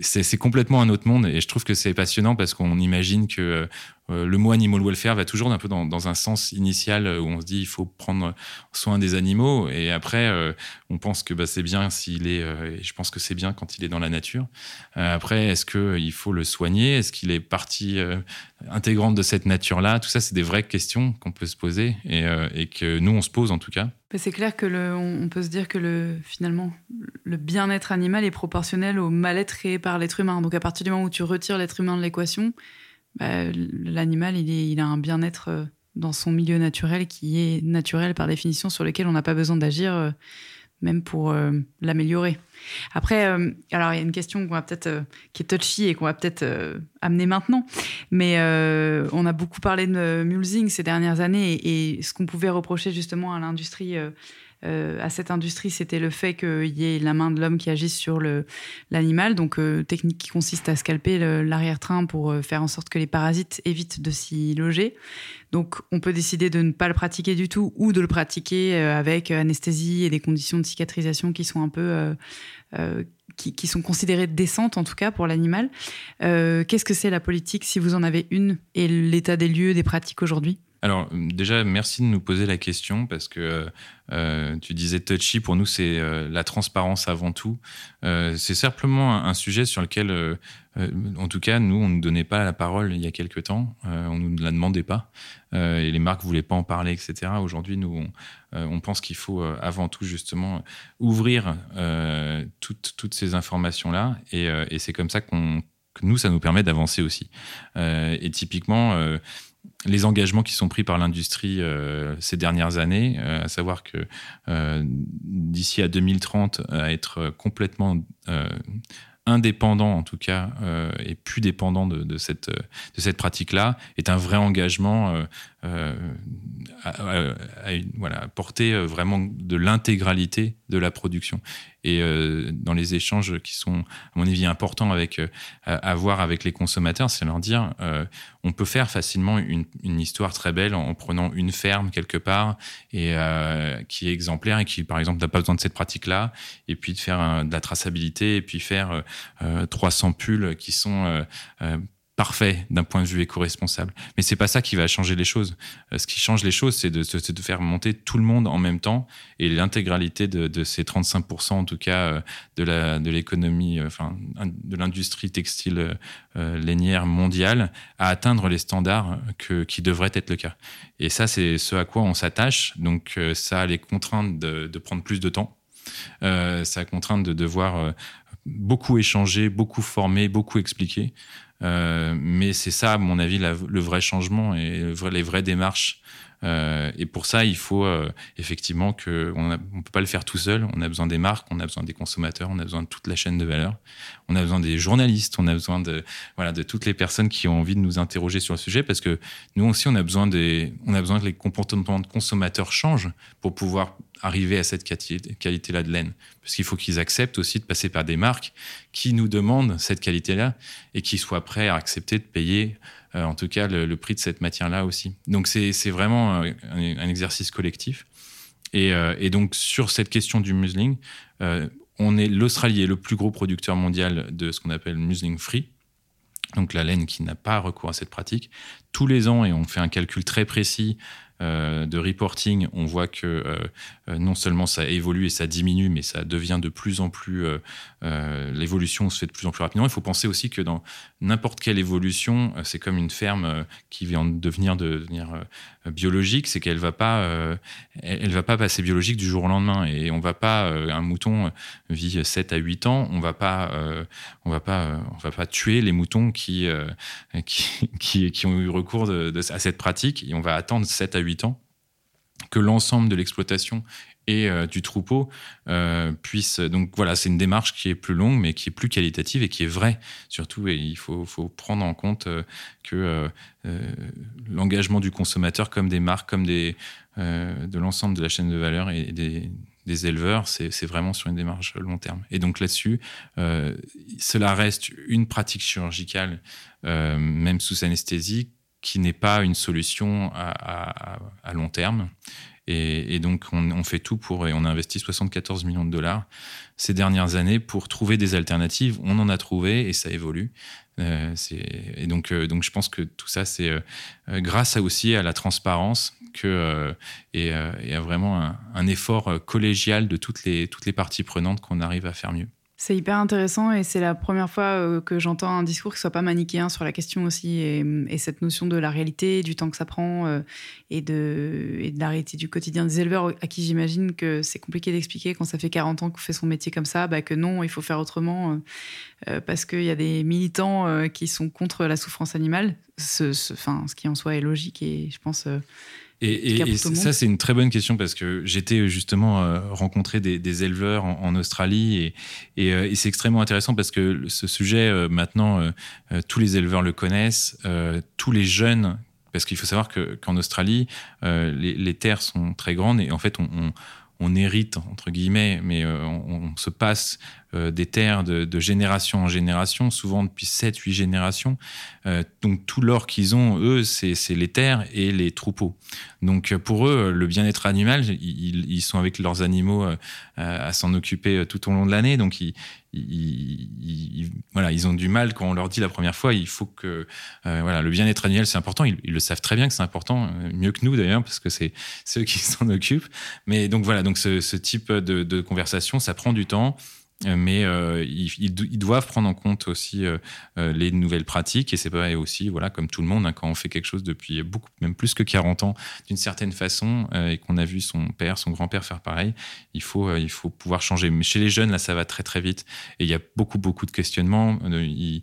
c'est complètement un autre monde et je trouve que c'est passionnant parce qu'on imagine que euh, le mot animal welfare va toujours un peu dans, un sens initial où on se dit il faut prendre soin des animaux. Et après euh, on pense que bah, c'est bien s'il est euh, je pense que c'est bien quand il est dans la nature. Après est-ce qu'il faut le soigner? Est-ce qu'il est partie intégrante de cette nature là tout ça c'est des vraies questions qu'on peut se poser et, que nous on se pose en tout cas. C'est clair que on peut se dire que le finalement le bien-être animal est proportionnel au mal-être créé par l'être humain. Donc à partir du moment où tu retires l'être humain de l'équation bah, l'animal, il, il a un bien-être euh, dans son milieu naturel qui est naturel par définition, sur lequel on n'a pas besoin d'agir, euh, même pour euh, l'améliorer. Après, alors il y a une question qu'on va peut-être, qui est touchy et qu'on va peut-être amener maintenant, mais on a beaucoup parlé de mulesing ces dernières années et, et ce qu'on pouvait reprocher justement à l'industrie euh, à cette industrie, c'était le fait qu'il y ait la main de l'homme qui agisse sur l'animal. Donc, euh, technique qui consiste à scalper l'arrière-train pour euh, faire en sorte que les parasites évitent de s'y loger. Donc, on peut décider de ne pas le pratiquer du tout ou de le pratiquer avec anesthésie et des conditions de cicatrisation qui sont un peu qui, qui, sont considérées décentes en tout cas pour l'animal. Qu'est-ce que c'est la politique si vous en avez une et l'état des lieux des pratiques aujourd'hui? Alors déjà, merci de nous poser la question parce que euh, tu disais touchy, pour nous c'est euh, la transparence avant tout. Euh, c'est simplement un, sujet sur lequel, en tout cas, nous, on ne nous donnait pas la parole il y a quelques temps, on ne nous la demandait pas, et les marques ne voulaient pas en parler, etc. Aujourd'hui, nous, on, pense qu'il faut avant tout justement ouvrir toutes, ces informations-là, et, et c'est comme ça que nous, ça nous permet d'avancer aussi. et typiquement, les engagements qui sont pris par l'industrie euh, ces dernières années, euh, à savoir que euh, d'ici à 2030, à être complètement indépendant en tout cas et plus dépendant de, cette, pratique-là est un vrai engagement à, voilà, porter vraiment de l'intégralité de la production. Et dans les échanges qui sont, à mon avis, importants avec, à voir avec les consommateurs, c'est leur dire on peut faire facilement une, histoire très belle en, prenant une ferme quelque part et euh, qui est exemplaire et qui, par exemple, n'a pas besoin de cette pratique-là, et puis de faire de la traçabilité et puis faire 300 euh, pulls qui sont euh, parfait d'un point de vue éco-responsable. Mais c'est pas ça qui va changer les choses. Euh, ce qui change les choses, c'est de, faire monter tout le monde en même temps et l'intégralité de, ces 35% en tout cas euh, de l'économie, euh, de l'industrie textile lainière mondiale à atteindre les standards qui devraient être le cas. Et ça, c'est ce à quoi on s'attache. Donc ça a les contraintes de, prendre plus de temps. Ça a contrainte de devoir beaucoup échanger, beaucoup former, beaucoup expliquer. Euh, mais c'est ça, à mon avis, le vrai changement et les vraies démarches. Euh, et pour ça, il faut euh, effectivement que on ne peut pas le faire tout seul. On a besoin des marques, on a besoin des consommateurs, on a besoin de toute la chaîne de valeur. On a besoin des journalistes, on a besoin de voilà de toutes les personnes qui ont envie de nous interroger sur le sujet parce que nous aussi, on a besoin des, on a besoin que les comportements de consommateurs changent pour pouvoir arriver à cette qualité-là de laine. Parce qu'il faut qu'ils acceptent aussi de passer par des marques qui nous demandent cette qualité-là et qui soient prêts à accepter de payer, euh, en tout cas, le, prix de cette matière-là aussi. Donc c'est vraiment un, exercice collectif. Et, euh, et, donc sur cette question du museling, euh, l'Australie est le plus gros producteur mondial de ce qu'on appelle museling free donc la laine qui n'a pas recours à cette pratique, tous les ans, et on fait un calcul très précis, de reporting, on voit que non seulement ça évolue et ça diminue, mais ça devient de plus en plus. L'évolution se fait de plus en plus rapidement. Il faut penser aussi que dans n'importe quelle évolution, c'est comme une ferme qui vient de devenir, de devenir biologique, c'est qu'elle va pas, elle, va pas passer biologique du jour au lendemain. Et on va pas, un mouton vit 7 à 8 ans, on va pas, on va pas, on va pas tuer les moutons qui, qui, qui, ont eu recours à cette pratique. Et on va attendre 7 à 8 ans que l'ensemble de l'exploitation et euh, du troupeau euh, puisse. Donc voilà, c'est une démarche qui est plus longue, mais qui est plus qualitative et qui est vraie surtout. Et il faut, faut prendre en compte euh, que l'engagement du consommateur, comme des marques, comme des, de l'ensemble de la chaîne de valeur et des, éleveurs, c'est vraiment sur une démarche long terme. Et donc là-dessus, cela reste une pratique chirurgicale, même sous anesthésie, qui n'est pas une solution à long terme. Et, donc, on, fait tout pour, et on a investi 74 millions de dollars ces dernières années pour trouver des alternatives. On en a trouvé et ça évolue. Euh, et donc, euh, donc, je pense que tout ça, c'est euh, grâce aussi à la transparence et, à vraiment un, un, effort collégial de toutes les, toutes les parties prenantes qu'on arrive à faire mieux. C'est hyper intéressant et c'est la première fois euh, que j'entends un discours qui soit pas manichéen sur la question aussi et, cette notion de la réalité, du temps que ça prend euh, et, de, la réalité du quotidien des éleveurs à qui j'imagine que c'est compliqué d'expliquer quand ça fait 40 ans qu'on fait son métier comme ça, bah, que non, il faut faire autrement euh, parce qu'il y a des militants qui sont contre la souffrance animale, ce, ce qui en soi est logique et je pense et, ça, c'est une très bonne question parce que j'étais euh, justement euh, rencontrer des, éleveurs en, Australie euh, et, c'est extrêmement intéressant parce que ce sujet, maintenant, tous les éleveurs le connaissent, tous les jeunes, parce qu'il faut savoir qu'en Australie, les, terres sont très grandes et en fait, on, on hérite, entre guillemets, mais on, se passe euh, des terres de, génération en génération, souvent depuis 7-8 générations. Euh, donc tout l'or qu'ils ont, eux, c'est les terres et les troupeaux. Donc pour eux, le bien-être animal, ils, sont avec leurs animaux euh, à s'en occuper tout au long de l'année. Donc ils, voilà, ils ont du mal quand on leur dit la première fois, il faut que voilà, le bien-être animal, c'est important. Ils, le savent très bien que c'est important, mieux que nous d'ailleurs, parce que c'est ceux qui s'en occupent. Mais donc voilà, donc ce, type de, conversation, ça prend du temps. Euh, mais euh, ils, doivent prendre en compte aussi euh, les nouvelles pratiques. Et c'est pas aussi voilà comme tout le monde hein, quand on fait quelque chose depuis beaucoup même plus que 40 ans d'une certaine façon et qu'on a vu son père son grand-père faire pareil il faut il faut pouvoir changer. Mais chez les jeunes là ça va très très vite. Et il y a beaucoup beaucoup de questionnements. Ils,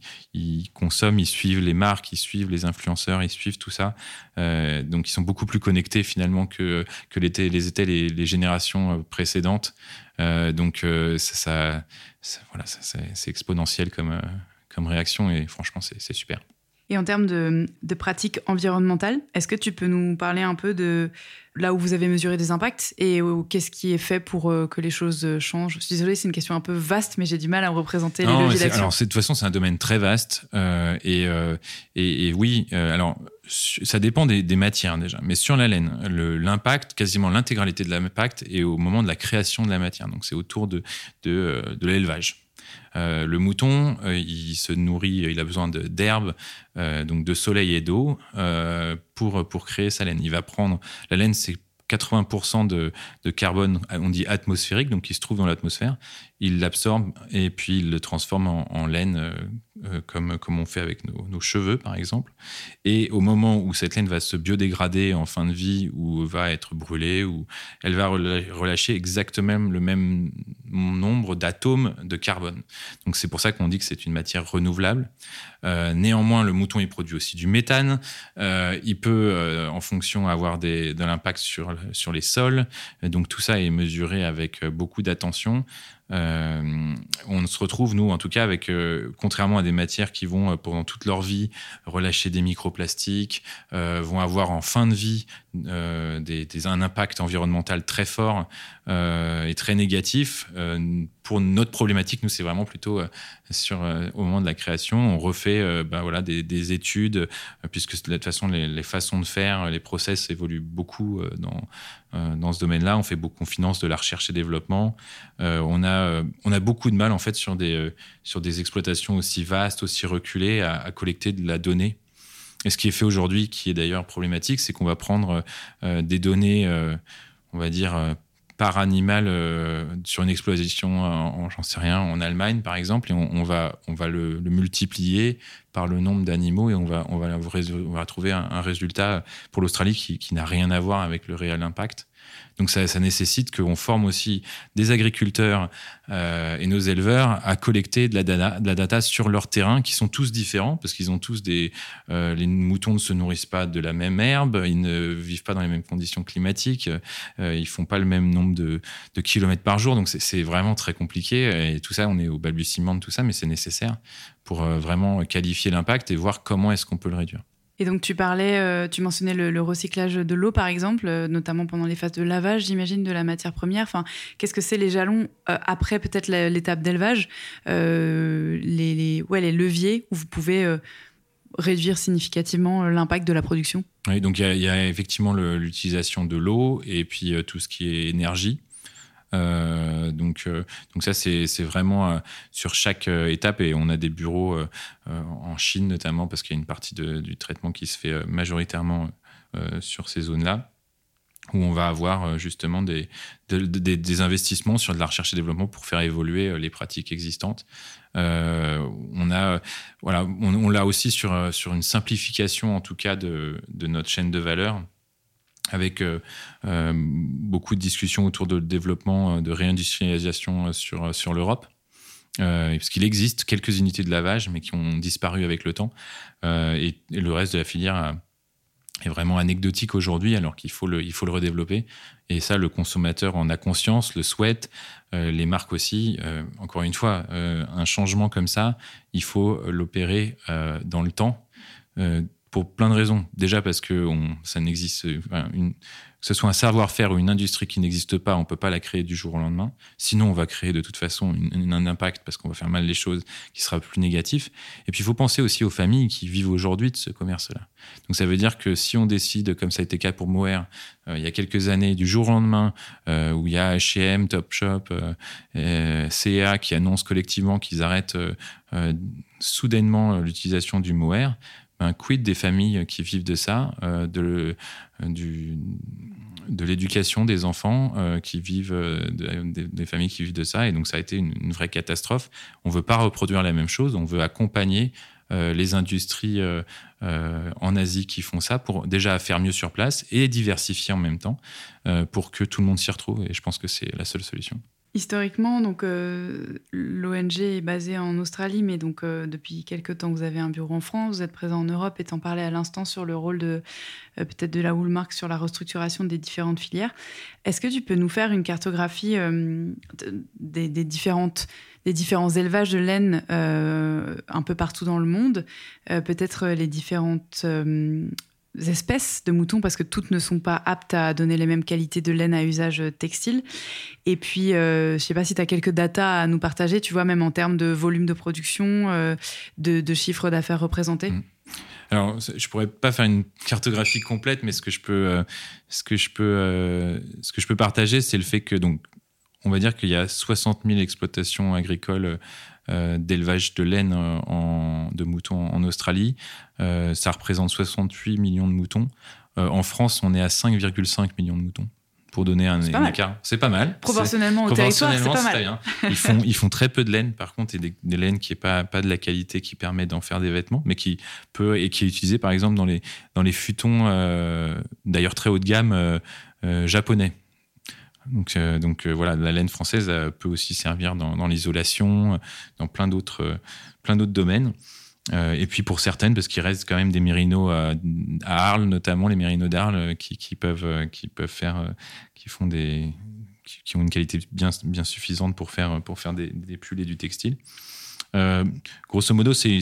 consomment ils suivent les marques ils suivent les influenceurs ils suivent tout ça. Donc ils sont beaucoup plus connectés finalement que les étaient les, générations précédentes donc euh, ça, voilà, c'est exponentiel comme, euh, comme réaction et franchement, c'est super. Et en termes de, de pratiques environnementales, est-ce que tu peux nous parler un peu de là où vous avez mesuré des impacts et qu'est-ce qui est fait pour que les choses changent? Je suis désolée, c'est une question un peu vaste, mais j'ai du mal à représenter les leviers d'action. Alors, de toute façon, c'est un domaine très vaste. et, et, et, oui, alors ça dépend des, matières déjà, mais sur la laine, l'impact, quasiment l'intégralité de l'impact est au moment de la création de la matière. Donc c'est autour de, de, euh, l'élevage. Euh, le mouton, euh, il se nourrit, il a besoin d'herbe, donc de soleil et d'eau pour, pour créer sa laine. Il va prendre la laine, c'est 80% de, de, carbone, on dit atmosphérique, donc qui se trouve dans l'atmosphère. Il l'absorbe et puis il le transforme en, laine euh, comme, comme on fait avec nos, cheveux, par exemple. Et au moment où cette laine va se biodégrader en fin de vie ou va être brûlée, ou elle va relâcher exactement le même nombre d'atomes de carbone. Donc c'est pour ça qu'on dit que c'est une matière renouvelable. Euh, néanmoins, le mouton, il produit aussi du méthane. Euh, il peut, en fonction, avoir de l'impact sur, sur les sols. Donc tout ça est mesuré avec beaucoup d'attention. Euh, on se retrouve, nous, en tout cas, avec, euh, contrairement à des matières qui vont, euh, pendant toute leur vie, relâcher des microplastiques, vont avoir en fin de vie des, un impact environnemental très fort et très négatif. pour notre problématique, nous, c'est vraiment plutôt sur, au moment de la création. On refait ben, voilà, des, études, puisque de toute façon, les, façons de faire, les process évoluent beaucoup dans, euh, dans ce domaine-là. On fait beaucoup, finance de la recherche et développement. Euh, on a, euh, on a beaucoup de mal en fait sur des sur des exploitations aussi vastes, aussi reculées, à, collecter de la donnée. Et ce qui est fait aujourd'hui, qui est d'ailleurs problématique, c'est qu'on va prendre des données, on va dire, par animal sur une exploitation, en, j'en sais rien, en Allemagne par exemple, et on, va, on va le, multiplier par le nombre d'animaux et on va, on va, on va trouver un, résultat pour l'Australie qui, qui n'a rien à voir avec le réel impact. Donc ça, nécessite qu'on forme aussi des agriculteurs euh, et nos éleveurs à collecter de la, data, de la data sur leur terrain, qui sont tous différents, parce qu'ils ont tous des... Euh, les moutons ne se nourrissent pas de la même herbe, ils ne vivent pas dans les mêmes conditions climatiques, euh, ils font pas le même nombre de, de kilomètres par jour, donc c'est vraiment très compliqué. Et tout ça, on est au balbutiement de tout ça, mais c'est nécessaire pour vraiment qualifier l'impact et voir comment est-ce qu'on peut le réduire. Et donc tu parlais, euh, tu mentionnais le, recyclage de l'eau par exemple, euh, notamment pendant les phases de lavage, j'imagine, de la matière première. Enfin, qu'est-ce que c'est les jalons euh, après peut-être l'étape d'élevage, les, ouais, les leviers où vous pouvez réduire significativement l'impact de la production? Oui, donc il y, a effectivement l'utilisation de l'eau et puis tout ce qui est énergie. Euh, donc, euh, donc ça, c'est vraiment euh, sur chaque étape et on a des bureaux en Chine notamment parce qu'il y a une partie du traitement qui se fait majoritairement sur ces zones-là où on va avoir justement des, des, investissements sur de la recherche et développement pour faire évoluer les pratiques existantes. on a, voilà, on, l'a aussi sur, sur une simplification en tout cas de, de notre chaîne de valeur avec euh, euh, beaucoup de discussions autour de développement euh, de réindustrialisation sur, sur l'Europe. parce qu'il existe quelques unités de lavage, mais qui ont disparu avec le temps. Et, le reste de la filière est vraiment anecdotique aujourd'hui, alors qu'il faut faut le redévelopper. Et ça, le consommateur en a conscience, le souhaite, les marques aussi. encore une fois, un changement comme ça, il faut l'opérer dans le temps pour plein de raisons. Déjà parce que ça n'existe, que ce soit un savoir-faire ou une industrie qui n'existe pas, on ne peut pas la créer du jour au lendemain. Sinon, on va créer de toute façon un impact parce qu'on va faire mal les choses qui sera plus négatif. Et puis, il faut penser aussi aux familles qui vivent aujourd'hui de ce commerce-là. Donc, ça veut dire que si on décide, comme ça a été le cas pour Moer, euh, il y a quelques années, du jour au lendemain, euh, où il y a H&M, Topshop, euh, CA qui annoncent collectivement qu'ils arrêtent soudainement l'utilisation du Moer, quid des familles qui vivent de ça, euh, de, du, de l'éducation des enfants euh, qui vivent, euh, des familles qui vivent de ça. Et donc, ça a été une, vraie catastrophe. On ne veut pas reproduire la même chose. On veut accompagner les industries en Asie qui font ça pour déjà faire mieux sur place et diversifier en même temps pour que tout le monde s'y retrouve. Et je pense que c'est la seule solution. Historiquement, donc euh, l'ONG est basée en Australie, mais donc euh, depuis quelques temps vous avez un bureau en France, vous êtes présent en Europe, en parlais à l'instant sur le rôle de euh, peut-être de la Woolmark sur la restructuration des différentes filières. Est-ce que tu peux nous faire une cartographie des, différentes des différents élevages de laine un peu partout dans le monde, peut-être les différentes espèces de moutons parce que toutes ne sont pas aptes à donner les mêmes qualités de laine à usage textile. Et puis, euh, je ne sais pas si tu as quelques datas à nous partager, tu vois, même en termes de volume de production, euh, de, de, chiffre d'affaires représentés. Mmh. Alors, je pourrais pas faire une cartographie complète, mais ce que je peux, euh, ce que je peux, ce que je peux partager, c'est le fait que donc, on va dire qu'il y a 60 000 exploitations agricoles euh, d'élevage de laine euh, en, de moutons en Australie. Euh, ça représente 68 millions de moutons. en France, on est à 5,5 millions de moutons pour donner un, écart. C'est pas mal. Proportionnellement au territoire, c'est pas mal. Bien. Ils, font, ils font très peu de laine, par contre, et des, laines qui n'est pas, pas de la qualité qui permet d'en faire des vêtements, mais qui peut et qui est utilisée, par exemple, dans les, dans les futons, d'ailleurs très haut de gamme, japonais. Donc, euh, euh, voilà, la laine française peut aussi servir dans, l'isolation, dans plein d'autres, domaines. Euh, et puis pour certaines, parce qu'il reste quand même des mérinos à, Arles, notamment les mérinos d'Arles, qui, peuvent, faire, qui font des, qui, ont une qualité bien, suffisante pour faire, des, pulls et du textile. grosso modo, c'est,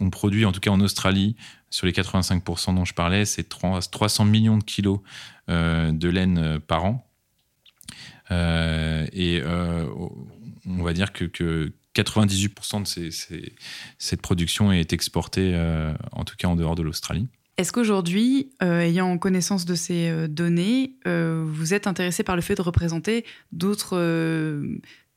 on produit, en tout cas en Australie, sur les 85% dont je parlais, c'est 300 millions de kilos de laine par an. Euh, et euh, on va dire que, que 98% de cette production est exportée, euh, en tout cas en dehors de l'Australie. Est-ce qu'aujourd'hui, ayant connaissance de ces données, vous êtes intéressé par le fait de représenter d'autres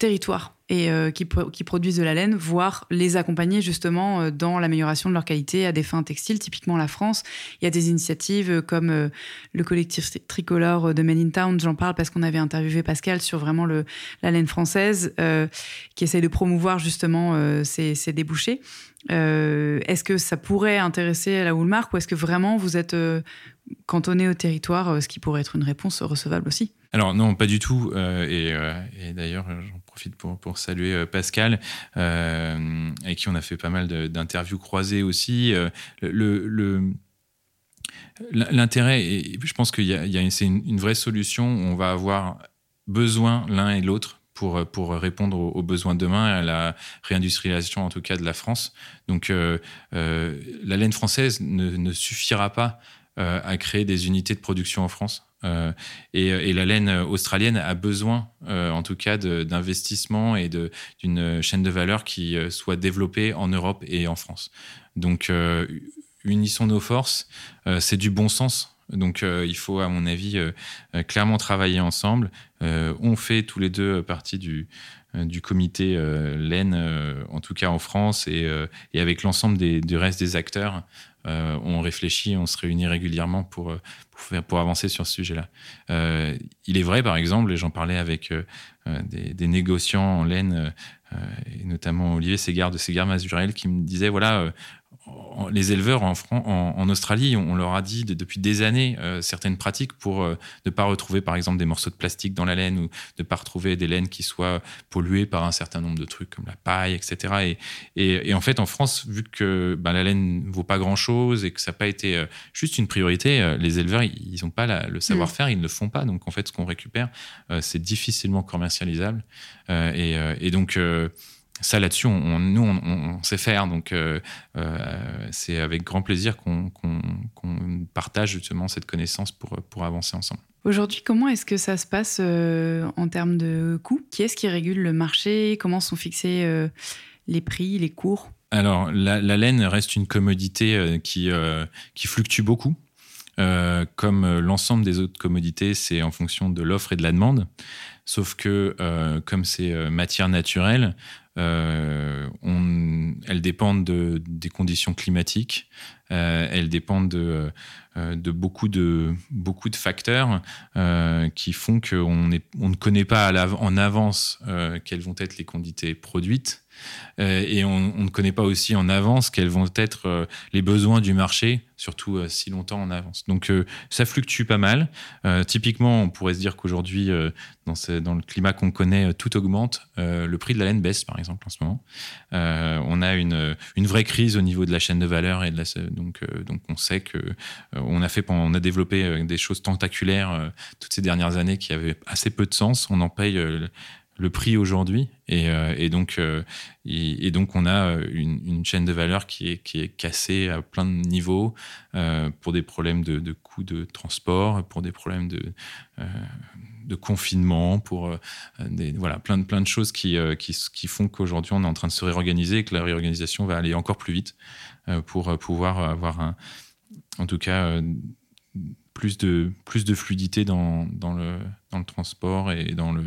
territoire et euh, qui, produisent de la laine, voire les accompagner justement euh, dans l'amélioration de leur qualité à des fins textiles. Typiquement la France, il y a des initiatives euh, comme le collectif tricolore de Men in Town, j'en parle parce qu'on avait interviewé Pascal sur vraiment la laine française, qui essaye de promouvoir justement ces, débouchés. est-ce que ça pourrait intéresser la Woolmark ou est-ce que vraiment vous êtes cantonné au territoire, ce qui pourrait être une réponse recevable aussi? Alors non, pas du tout. et, et d'ailleurs, j'en profite pour, saluer euh, Pascal, euh, avec qui on a fait pas mal d'interviews croisées aussi. Euh, L'intérêt, je pense que c'est une, vraie solution, on va avoir besoin l'un et l'autre pour, répondre aux, besoins de demain à la réindustrialisation en tout cas de la France. Donc la laine française ne suffira pas à créer des unités de production en France. Euh, et, la laine australienne a besoin, euh, en tout cas, d'investissement et d'une chaîne de valeur qui euh, soit développée en Europe et en France. Donc, unissons nos forces. c'est du bon sens. Donc, il faut, à mon avis, clairement travailler ensemble. on fait tous les deux partie du comité laine, en tout cas en France, et, avec l'ensemble du reste des acteurs. On réfléchit, on se réunit régulièrement pour, pour, avancer sur ce sujet-là. Euh, il est vrai, par exemple, et j'en parlais avec euh, euh, des, négociants en laine, et notamment Olivier Ségard de Ségard Mazurel, qui me disait voilà, les éleveurs en, en, Australie, on leur a dit depuis des années euh, certaines pratiques pour euh, ne pas retrouver par exemple des morceaux de plastique dans la laine ou ne pas retrouver des laines qui soient polluées par un certain nombre de trucs comme la paille, etc. Et, et, en fait, en France, vu que ben, la laine ne vaut pas grand-chose et que ça n'a pas été euh, juste une priorité, les éleveurs, ils n'ont pas le savoir-faire, ils ne le font pas. Donc en fait, ce qu'on récupère, c'est difficilement commercialisable. Et, et, donc ça là-dessus, on, nous, on, sait faire. Donc, euh, euh, c'est avec grand plaisir qu'on partage justement cette connaissance pour, pour avancer ensemble. Aujourd'hui, comment est-ce que ça se passe euh, en termes de coûts? Qui est-ce qui régule le marché? Comment sont fixés les prix, les cours? Alors, la, laine reste une commodité qui, qui fluctue beaucoup. comme l'ensemble des autres commodités, c'est en fonction de l'offre et de la demande. Sauf que, comme c'est matière naturelle, on, elles dépendent de, des conditions climatiques, euh, elles dépendent de, euh, de, beaucoup, de beaucoup de facteurs euh, qui font qu'on on ne connaît pas en avance quelles vont être les quantités produites. Euh, et on, ne connaît pas aussi en avance quels vont être euh, les besoins du marché, surtout euh, si longtemps en avance. Donc ça fluctue pas mal. typiquement, on pourrait se dire qu'aujourd'hui, dans, le climat qu'on connaît, tout augmente. le prix de la laine baisse, par exemple, en ce moment. on a une, vraie crise au niveau de la chaîne de valeur et donc, on sait que on a développé des choses tentaculaires toutes ces dernières années qui avaient assez peu de sens. On en paye le prix aujourd'hui. Et, euh, donc, euh, donc, on a une, chaîne de valeur qui est, cassée à plein de niveaux euh, pour des problèmes de, coûts de transport, pour des problèmes de, confinement, pour des, voilà, plein, de, choses qui, qui, qui font qu'aujourd'hui, on est en train de se réorganiser et que la réorganisation va aller encore plus vite pour pouvoir avoir un, en tout cas plus de, plus de fluidité dans, dans, le, dans le transport et dans, le,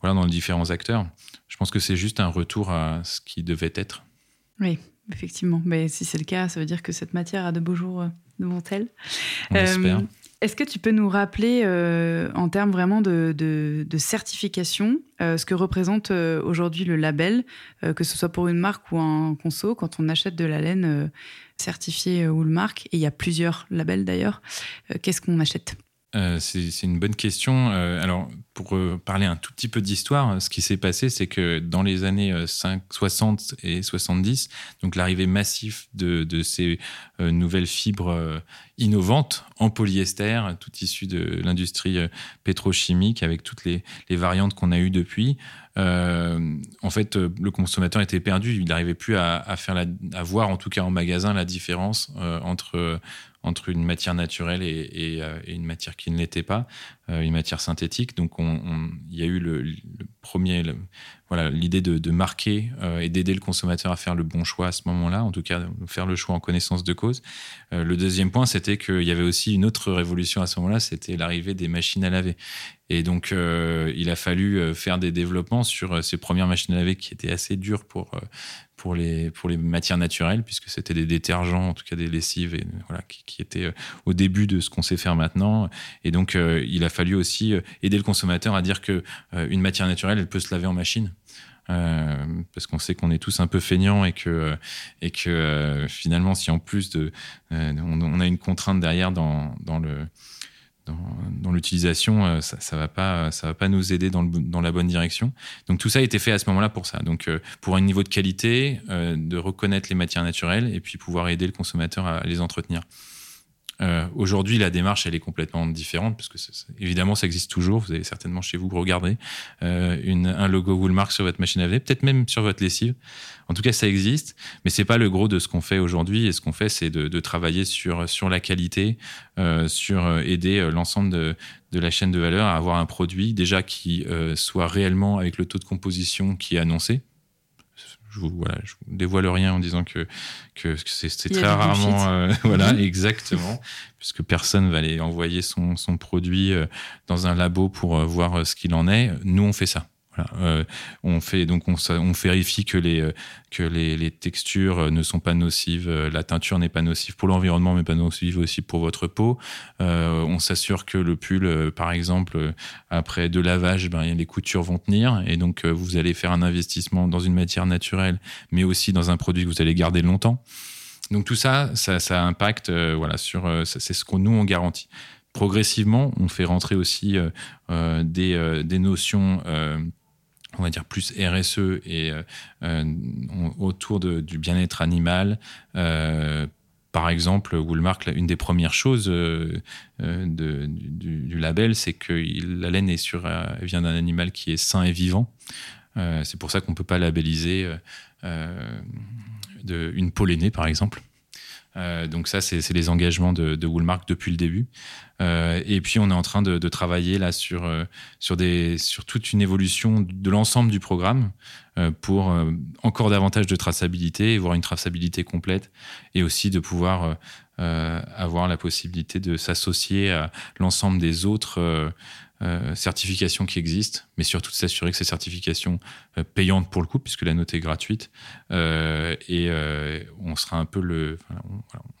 voilà, dans les différents acteurs. Je pense que c'est juste un retour à ce qui devait être. Oui, effectivement. Mais si c'est le cas, ça veut dire que cette matière a de beaux jours euh, devant elle. On euh, est-ce que tu peux nous rappeler, euh, en termes vraiment de, de, certification, euh, ce que représente aujourd'hui le label, que ce soit pour une marque ou un conso, quand on achète de la laine certifiée ou le marque, et il y a plusieurs labels d'ailleurs, qu'est-ce qu'on achète? Euh, c'est une bonne question. Euh, alors, pour euh, parler un tout petit peu d'histoire, ce qui s'est passé, c'est que dans les années 5, 60 et 70, donc l'arrivée massive de ces nouvelles fibres innovantes en polyester, tout issu de l'industrie pétrochimique, avec toutes les, variantes qu'on a eues depuis, en fait, le consommateur était perdu. Il n'arrivait plus à, faire la, voir, en tout cas en magasin, la différence entre une matière naturelle et, euh, une matière qui ne l'était pas, euh, une matière synthétique. Donc, il y a eu le, premier, voilà, l'idée de, marquer euh, et d'aider le consommateur à faire le bon choix à ce moment-là, en tout cas faire le choix en connaissance de cause. le deuxième point, c'était qu'il y avait aussi une autre révolution à ce moment-là, c'était l'arrivée des machines à laver. Et donc, il a fallu faire des développements sur ces premières machines à laver qui étaient assez dures pour, pour les, pour les matières naturelles, puisque c'était des détergents, en tout cas des lessives, et, voilà, qui, étaient euh, au début de ce qu'on sait faire maintenant. Et donc, euh, il a fallu aussi euh, aider le consommateur à dire que une matière naturelle, elle peut se laver en machine. parce qu'on sait qu'on est tous un peu feignants et que, et que finalement, si en plus de, on, on, a une contrainte derrière dans, dans le, dans, l'utilisation, euh, ça, ça va pas, ça va pas nous aider dans, dans, la bonne direction. Donc tout ça a été fait à ce moment-là pour ça. Donc euh, pour un niveau de qualité, euh, de reconnaître les matières naturelles et puis pouvoir aider le consommateur à les entretenir. Euh, Aujourd'hui, la démarche, elle est complètement différente, parce que évidemment, ça existe toujours. Vous avez certainement chez vous regardé euh, une, un logo Woolmark sur votre machine à laver, peut-être même sur votre lessive. En tout cas, ça existe, mais c'est pas le gros de ce qu'on fait aujourd'hui. Et ce qu'on fait, c'est de, de, travailler sur sur la qualité, euh, sur euh, aider euh, l'ensemble de, de la chaîne de valeur à avoir un produit déjà qui euh, soit réellement avec le taux de composition qui est annoncé je vous, voilà, je vous dévoile rien en disant que, que, c'est très rarement. Euh, voilà, mhm. exactement. Puisque personne va aller envoyer son, son produit euh, dans un labo pour euh, voir ce qu'il en est. Nous, on fait ça. Euh, on fait donc on, vérifie que les euh, que les, textures euh, ne sont pas nocives, la teinture n'est pas nocive pour l'environnement, mais pas nocive aussi pour votre peau. on s'assure que le pull, par exemple, après deux lavages, ben, les coutures vont tenir, et donc vous allez faire un investissement dans une matière naturelle, mais aussi dans un produit que vous allez garder longtemps. Donc tout ça, ça, ça impacte, voilà, sur, c'est ce que nous on garantit progressivement, on fait rentrer aussi euh, des, des, notions on va dire plus RSE et euh, euh, autour du bien-être animal. Euh, par exemple, Woolmark, une des premières choses du, label, c'est que la laine est sur, vient d'un animal qui est sain et vivant. c'est pour ça qu'on ne peut pas labelliser une peau lainée, par exemple. Euh, donc ça, c'est les engagements de, Woolmark depuis le début. Euh, et puis on est en train de, travailler là sur euh, sur toute une évolution de l'ensemble du programme pour encore davantage de traçabilité, voire une traçabilité complète, et aussi de pouvoir avoir la possibilité de s'associer à l'ensemble des autres euh, certifications qui existent, mais surtout de s'assurer que ces certifications euh, payantes pour le coup, puisque la note est gratuite, euh, et on sera un peu le,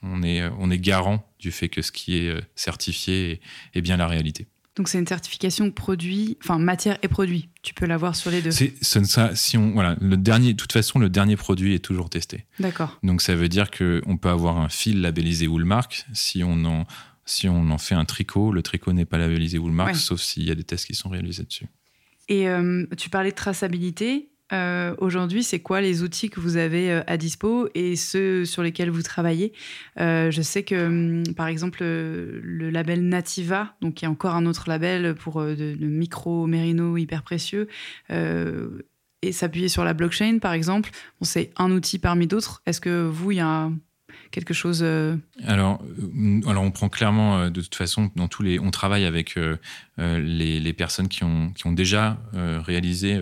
on, est, on est garant du fait que ce qui est certifié est, bien la réalité. Donc c'est une certification produit, enfin matière et produit. Tu peux l'avoir sur les deux. C'est ça. Si on voilà, le dernier, de toute façon, le dernier produit est toujours testé. D'accord. Donc ça veut dire que on peut avoir un fil labellisé Woolmark si on en si on en fait un tricot, le tricot n'est pas labellisé Woolmark, sauf s'il y a des tests qui sont réalisés dessus. Et euh, tu parlais de traçabilité. Euh, aujourd'hui, c'est quoi les outils que vous avez euh, à dispo et ceux sur lesquels vous travaillez? Je sais que, hum, par exemple, le label Nativa, donc qui est encore un autre label pour de, micro mérino hyper précieux, et s'appuyer sur la blockchain, par exemple, c'est un outil parmi d'autres. Est-ce que vous, il y a quelque chose euh, alors, euh, alors, on prend clairement, euh, de toute façon, dans tous les, on travaille avec les, personnes qui ont, qui ont déjà réalisé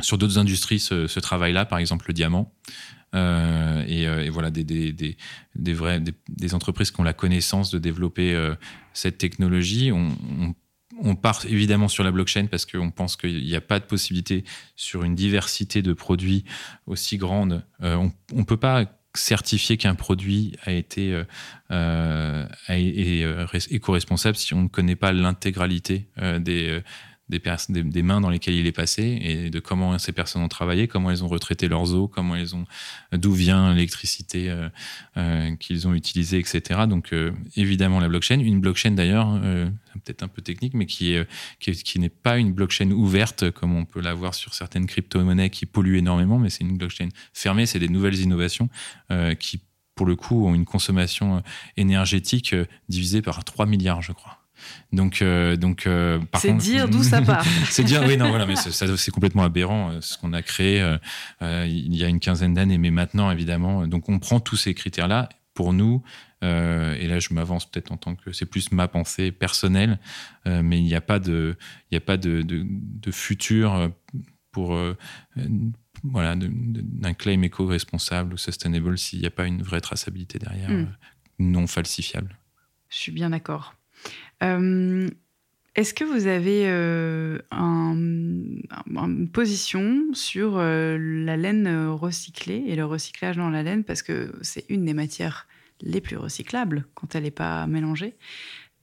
sur d'autres industries ce, travail-là, par exemple le diamant. et, voilà des, des, des, des, entreprises qui ont la connaissance de développer cette technologie. On, on, part évidemment sur la blockchain parce qu'on pense qu'il n'y a pas de possibilité sur une diversité de produits aussi grande. on ne peut pas certifier qu'un produit a été euh, euh, euh éco-responsable si on ne connaît pas l'intégralité euh, des, des, mains dans lesquelles il est passé et de comment ces personnes ont travaillé, comment elles ont retraité leurs eaux, comment elles ont, d'où vient l'électricité euh, euh, qu'ils ont utilisée, etc. Donc euh, évidemment la blockchain, une blockchain d'ailleurs, peut-être un peu technique, mais qui est qui, qui n'est pas une blockchain ouverte comme on peut l'avoir sur certaines crypto-monnaies qui polluent énormément, mais c'est une blockchain fermée, c'est des nouvelles innovations qui pour le coup ont une consommation énergétique divisée par 3 milliards, je crois. Donc, euh, donc euh, c'est dire d'où ça part. c'est dire, oui, non, voilà, mais c'est complètement aberrant euh, ce qu'on a créé il y a une quinzaine d'années, mais maintenant, évidemment. Donc, on prend tous ces critères-là. Pour nous, et là, je m'avance peut-être en tant que c'est plus ma pensée personnelle, mais il n'y a pas de, il n'y a pas de, de, futur pour voilà d'un claim éco-responsable ou sustainable s'il n'y a pas une vraie traçabilité derrière, hmm. non falsifiable. Je suis bien d'accord. Euh, Est-ce que vous avez euh, une position sur euh, la laine recyclée et le recyclage dans la laine? Parce que c'est une des matières les plus recyclables quand elle n'est pas mélangée.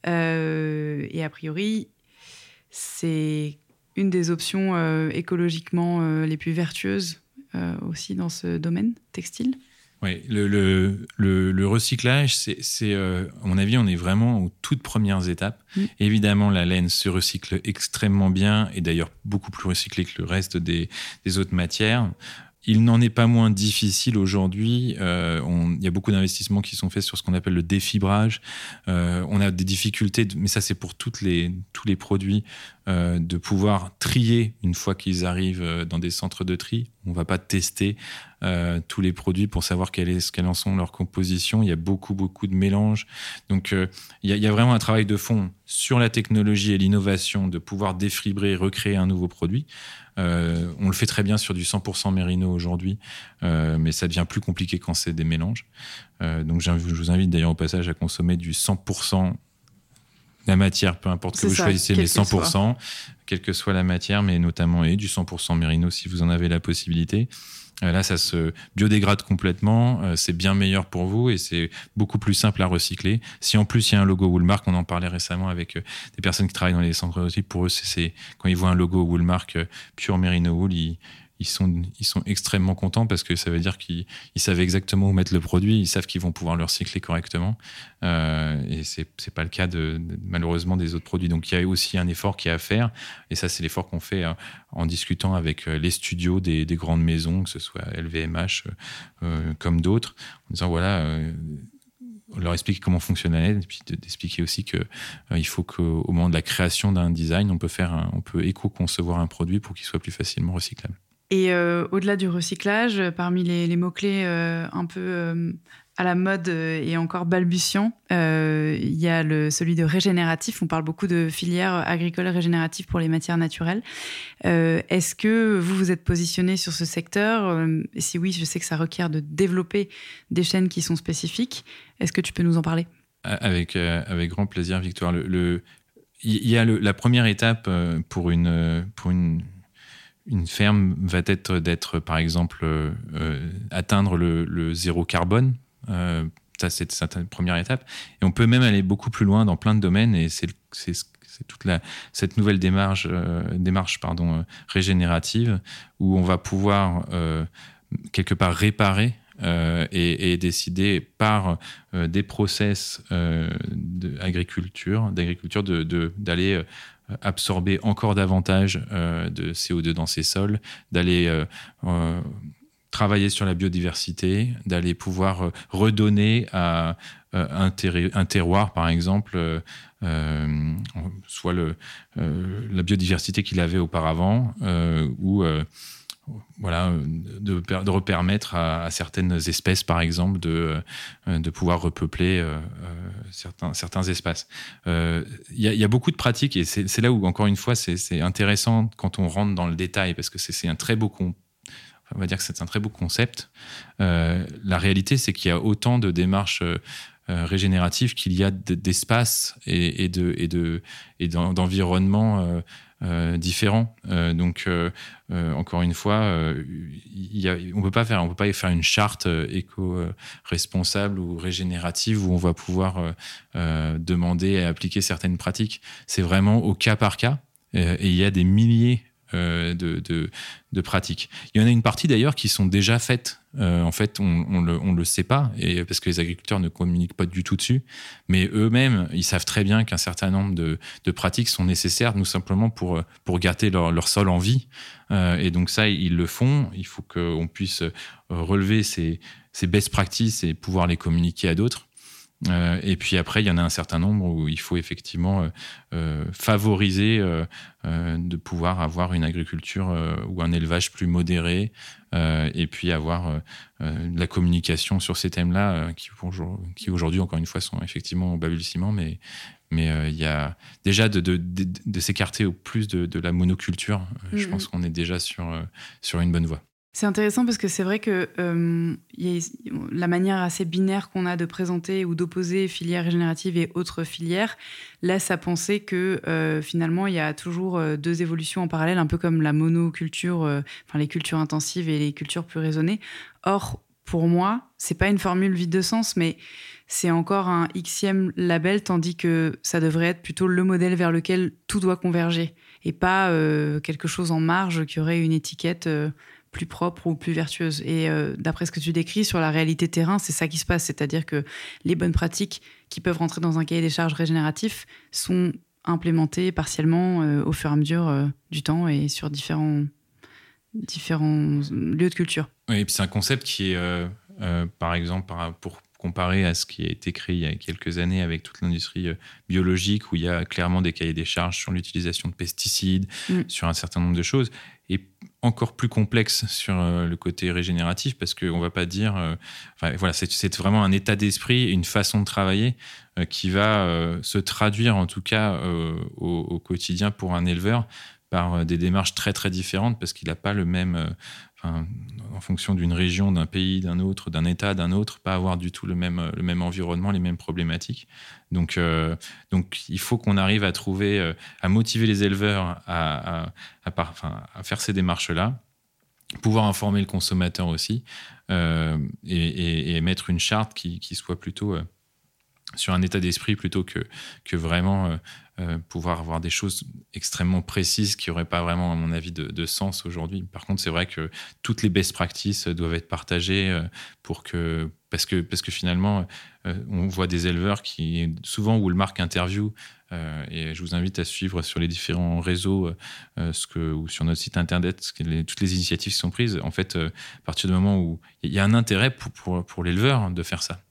Et a priori, c'est une des options écologiquement les plus vertueuses aussi dans ce domaine textile. Oui, le, le, le, recyclage, c'est, euh, à mon avis, on est vraiment aux toutes premières étapes. Mm. Évidemment, la laine se recycle extrêmement bien et d'ailleurs beaucoup plus recyclée que le reste des, des autres matières. Il n'en est pas moins difficile aujourd'hui. Euh, il y a beaucoup d'investissements qui sont faits sur ce qu'on appelle le défibrage. Euh, on a des difficultés, mais ça c'est pour les, tous les produits, euh, de pouvoir trier une fois qu'ils arrivent dans des centres de tri. On ne va pas tester tous les produits pour savoir quelles, est, en sont leurs compositions. Il y a beaucoup, beaucoup de mélanges. Donc il y, il y a vraiment un travail de fond sur la technologie et l'innovation de pouvoir défibrer et recréer un nouveau produit. Euh, on le fait très bien sur du 100% mérino aujourd'hui, euh, mais ça devient plus compliqué quand c'est des mélanges. Euh, donc je vous invite d'ailleurs au passage à consommer du 100% la matière, peu importe que vous choisissez, mais 100%, quelle que soit la matière, mais notamment et du 100% mérino si vous en avez la possibilité. Euh, là, ça se biodégrade complètement, euh, c'est bien meilleur pour vous et c'est beaucoup plus simple à recycler. Si en plus il y a un logo Woolmark, on en parlait récemment avec euh, des personnes qui travaillent dans les centres de pour eux, c'est quand ils voient un logo Woolmark Pure Merino Wool, ils, ils sont, extrêmement contents parce que ça veut dire qu'ils savent exactement où mettre le produit, ils savent qu'ils vont pouvoir le recycler correctement. Euh, et c'est n'est pas le cas malheureusement des autres produits. Donc il y a aussi un effort qui est à faire. Et ça, c'est l'effort qu'on fait euh, en discutant avec euh, les studios des, des, grandes maisons, que ce soit LVMH euh, comme d'autres, en disant voilà. Euh, leur expliquer comment fonctionne la et puis d'expliquer aussi que il faut qu'au moment de la création d'un design, on peut faire, on peut éco-concevoir un produit pour qu'il soit plus facilement recyclable. Et euh, au-delà du recyclage, parmi les, mots-clés euh, un peu euh, à la mode et encore balbutiants, il y a celui de régénératif. On parle beaucoup de filières agricoles régénératives pour les matières naturelles. Est-ce que vous vous êtes positionné sur ce secteur? Et si oui, je sais que ça requiert de développer des chaînes qui sont spécifiques. Est-ce que tu peux nous en parler? Avec, grand plaisir, Victoire. Il y a la première étape pour une, pour une une ferme va être d'être, par exemple, euh, euh, atteindre le, zéro carbone. Euh, ça, c'est une première étape. Et on peut même aller beaucoup plus loin dans plein de domaines. Et c'est toute la, cette nouvelle démarche, démarche pardon, régénérative où on va pouvoir quelque part réparer et, décider par des process d'agriculture, d'agriculture d'aller absorber encore davantage euh, de CO2 dans ces sols, d'aller euh, euh, travailler sur la biodiversité, d'aller pouvoir redonner à un, terroir, par exemple, soit la biodiversité qu'il avait auparavant, ou voilà, de, de permettre à, certaines espèces, par exemple, de, euh, de pouvoir repeupler euh, euh, certains, certains espaces. Il y, a beaucoup de pratiques et c'est là où, encore une fois, c'est intéressant quand on rentre dans le détail parce que c'est un très beau on va dire que c'est un très beau concept. la réalité, c'est qu'il y a autant de démarches régénératives qu'il y a d'espace et, et, de, et, de, et euh, différents. Euh, donc, euh, encore une fois, y a, on peut pas faire, on peut pas faire une charte éco-responsable ou régénérative où on va pouvoir demander et appliquer certaines pratiques. C'est vraiment au cas par cas. et il y a des milliers de, de, de, pratiques. Il y en a une partie d'ailleurs qui sont déjà faites. en fait, on, on, le, on le sait pas, et parce que les agriculteurs ne communiquent pas du tout dessus. Mais eux-mêmes, ils savent très bien qu'un certain nombre de, de, pratiques sont nécessaires, nous simplement pour pour garder leur, leur sol en vie. Euh, et donc ça, ils le font. Il faut qu'on puisse relever ces, ces best practices et pouvoir les communiquer à d'autres. Euh, et puis après, il y en a un certain nombre où il faut effectivement euh, euh favoriser de pouvoir avoir une agriculture ou un élevage plus modéré, et puis avoir de la communication sur ces thèmes-là, qui, qui aujourd'hui, encore une fois, sont effectivement au balbutiement, mais mais il y a déjà de, de, de, de s'écarter au plus de, la monoculture. Je mmh pense qu'on est déjà sur, sur une bonne voie. C'est intéressant parce que c'est vrai que euh, la manière assez binaire qu'on a de présenter ou d'opposer filière régénérative et autres filières laisse à penser que euh, finalement il y a toujours euh, deux évolutions en parallèle, un peu comme la monoculture, enfin les cultures intensives et les cultures plus raisonnées. Or, pour moi, c'est pas une formule vide de sens, mais c'est encore un xème label, tandis que ça devrait être plutôt le modèle vers lequel tout doit converger et pas quelque chose en marge qui aurait une étiquette plus propre ou plus vertueuse. Et euh, d'après ce que tu décris sur la réalité terrain, c'est ça qui se passe. C'est-à-dire que les bonnes pratiques qui peuvent rentrer dans un cahier des charges régénératif sont implémentées partiellement euh, au fur et à mesure euh, du temps et sur différents, différents lieux de culture. Oui, et puis c'est un concept qui est, par exemple, pour comparer à ce qui a été créé il y a quelques années avec toute l'industrie biologique, où il y a clairement des cahiers des charges sur l'utilisation de pesticides, mm. sur un certain nombre de choses et encore plus complexe sur euh, le côté régénératif parce qu'on ne va pas dire. Euh, voilà, c'est vraiment un état d'esprit, une façon de travailler euh, qui va se traduire en tout cas au, quotidien pour un éleveur par des démarches très très différentes parce qu'il n'a pas le même, en fonction d'une région, d'un pays, d'un autre, d'un État, d'un autre, pas avoir du tout le même, le même environnement, les mêmes problématiques. Donc, euh, donc il faut qu'on arrive à trouver, euh, à motiver les éleveurs à, à, faire ces démarches-là, pouvoir informer le consommateur aussi, euh, et, et, mettre une charte qui, qui soit plutôt sur un état d'esprit plutôt que, que vraiment euh, pouvoir avoir des choses extrêmement précises qui n'auraient pas vraiment, à mon avis, de, sens aujourd'hui. Par contre, c'est vrai que toutes les best practices doivent être partagées euh, pour que, parce que, parce que finalement, euh, on voit des éleveurs qui, souvent, où le marque interview, et je vous invite à suivre sur les différents réseaux ou sur notre site internet toutes les initiatives qui sont prises. En fait, à partir du moment où il y a un intérêt pour, pour l'éleveur de faire ça.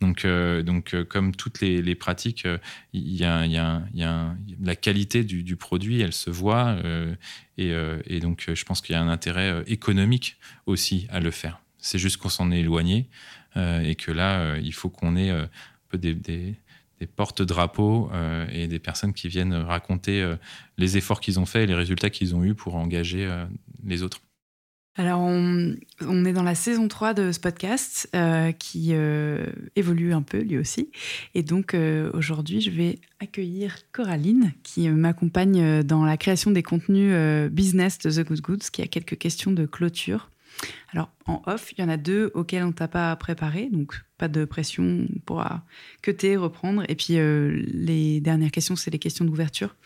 Donc, euh, donc euh, comme toutes les, pratiques, la qualité du, produit, elle se voit. Euh, et, donc, je pense qu'il y a un intérêt économique aussi à le faire. C'est juste qu'on s'en est éloigné et que là, il faut qu'on ait peu des, des, porte-drapeaux et des personnes qui viennent raconter les efforts qu'ils ont faits et les résultats qu'ils ont eus pour engager les autres. Alors, on, est dans la saison 3 de ce podcast euh, qui euh, évolue un peu lui aussi. Et donc, euh, aujourd'hui, je vais accueillir Coraline qui m'accompagne dans la création des contenus business de The Good Goods, qui a quelques questions de clôture. Alors, en off, il y en a deux auxquels on t'a pas préparé, donc pas de pression, on pourra que reprendre. Et puis, euh, les dernières questions, c'est les questions d'ouverture.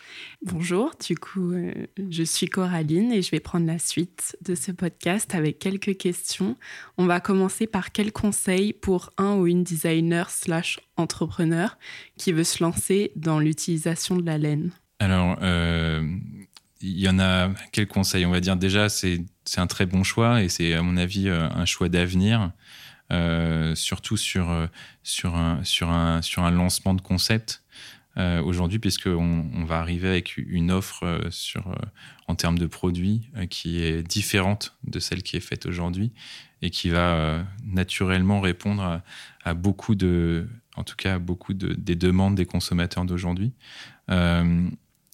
Bonjour, du coup, euh, je suis Coraline et je vais prendre la suite de ce podcast avec quelques questions. On va commencer par quel conseil pour un ou une designer slash entrepreneur qui veut se lancer dans l'utilisation de la laine? Alors, euh, il y en a quel conseil? On va dire déjà, c'est un très bon choix et c'est à mon avis euh, un choix d'avenir, euh, surtout sur, euh, sur, un, lancement de concept. aujourd'hui, puisqu'on on va arriver avec une offre en termes de produits qui est différente de celle qui est faite aujourd'hui et qui va naturellement répondre à, beaucoup de, en tout cas, beaucoup de, des demandes des consommateurs d'aujourd'hui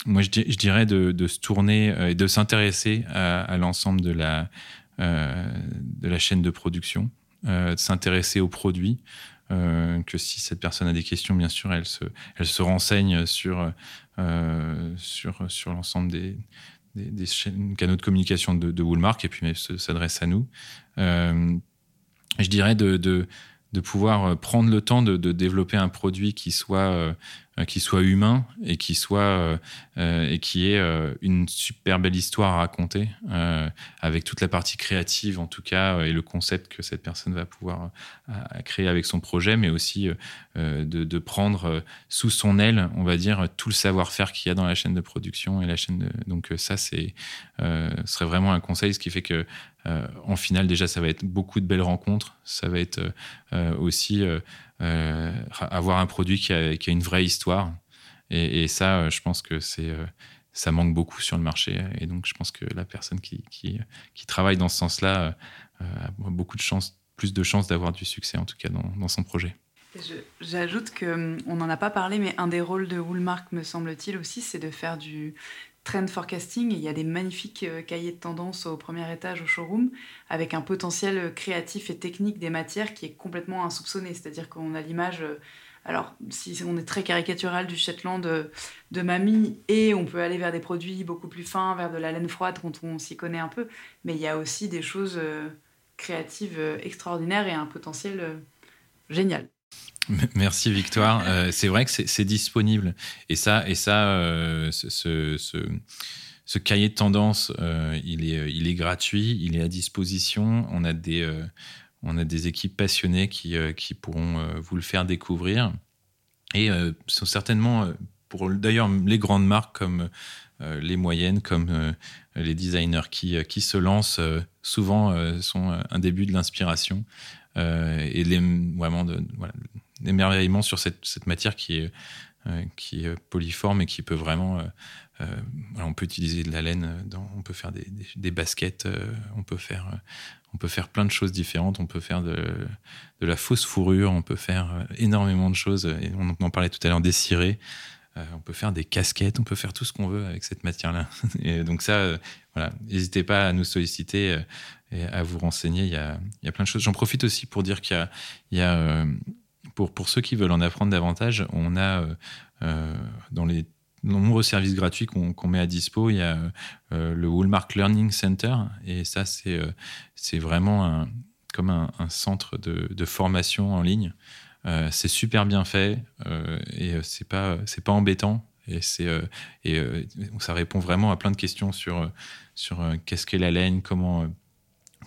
moi, je, dirais de, se tourner euh, et de s'intéresser à, l'ensemble de la, euh, de la chaîne de production, euh, de s'intéresser aux produits. que si cette personne a des questions, bien sûr, elle se, elle se renseigne sur, sur, sur l'ensemble des, des, canaux de communication de, Woolmark et puis s'adresse à nous. je dirais de, de, pouvoir prendre le temps de, développer un produit qui soit euh, qui soit humain et qui soit euh, euh, et qui ait une super belle histoire à raconter avec toute la partie créative en tout cas et le concept que cette personne va pouvoir créer avec son projet, mais aussi de, prendre sous son aile, on va dire, tout le savoir-faire qu'il y a dans la chaîne de production et la chaîne. Donc ça, c'est serait vraiment un conseil, ce qui fait que en finale, déjà, ça va être beaucoup de belles rencontres. Ça va être aussi euh, avoir un produit qui a, une vraie histoire. Et, ça, euh, je pense que euh, ça manque beaucoup sur le marché. Et donc, je pense que la personne qui, qui, travaille dans ce sens-là a beaucoup de chance, plus de chances d'avoir du succès, en tout cas, dans, dans son projet. J'ajoute qu'on hum, n'en a pas parlé, mais un des rôles de Woolmark, me semble-t-il aussi, c'est de faire du trend forecasting. il y a des magnifiques cahiers de tendance au premier étage au showroom avec un potentiel créatif et technique des matières qui est complètement insoupçonné. C'est-à-dire qu'on a l'image alors, si on est très caricatural du Shetland de, de, mamie, et on peut aller vers des produits beaucoup plus fins, vers de la laine froide quand on s'y connaît un peu, mais il y a aussi des choses euh, créatives euh, extraordinaires et un potentiel euh, génial. Merci Victoire. c'est vrai que c'est disponible. Et ça, et ça ce, ce, cahier de tendance, il, est, il est gratuit, il est à disposition. On a des on a des équipes passionnées qui, euh, qui pourront euh, vous le faire découvrir. Et euh, sont certainement, pour d'ailleurs les grandes marques comme les moyennes, comme les designers qui, qui se lancent, souvent sont un début de l'inspiration et les, vraiment de, l'émerveillement sur cette, matière qui est, qui est polyforme et qui peut vraiment on peut utiliser de la laine, on peut faire des, baskets, on peut faire on peut faire plein de choses différentes. On peut faire de, la fausse fourrure, on peut faire euh, énormément de choses. Et on en parlait tout à l'heure des cirés. Euh, on peut faire des casquettes, on peut faire tout ce qu'on veut avec cette matière-là. Et donc ça, euh, voilà, n'hésitez pas à nous solliciter et à vous renseigner. Il y a, plein de choses. J'en profite aussi pour dire qu'il y a, pour, pour ceux qui veulent en apprendre davantage, on a dans les nombreux services gratuits qu'on met à dispo. Il y a euh, le Walmart Learning Center, et ça, c'est euh, vraiment comme un, centre de, formation en ligne. Euh, c'est super bien fait et c'est pas pas embêtant et c'est et ça répond vraiment à plein de questions sur sur qu'est-ce qu'est la laine, comment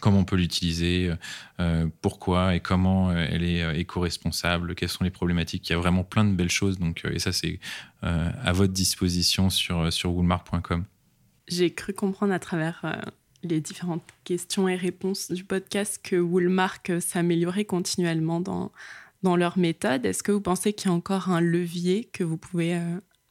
comment on peut l'utiliser, euh, pourquoi et comment euh, elle est euh, éco-responsable, quelles sont les problématiques. Il y a vraiment plein de belles choses. Donc, et ça, c'est à votre disposition sur, sur woolmark.com. J'ai cru comprendre à travers les différentes questions et réponses du podcast que Woolmark s'améliorait continuellement dans, dans leur méthode. Est-ce que vous pensez qu'il y a encore un levier que vous pouvez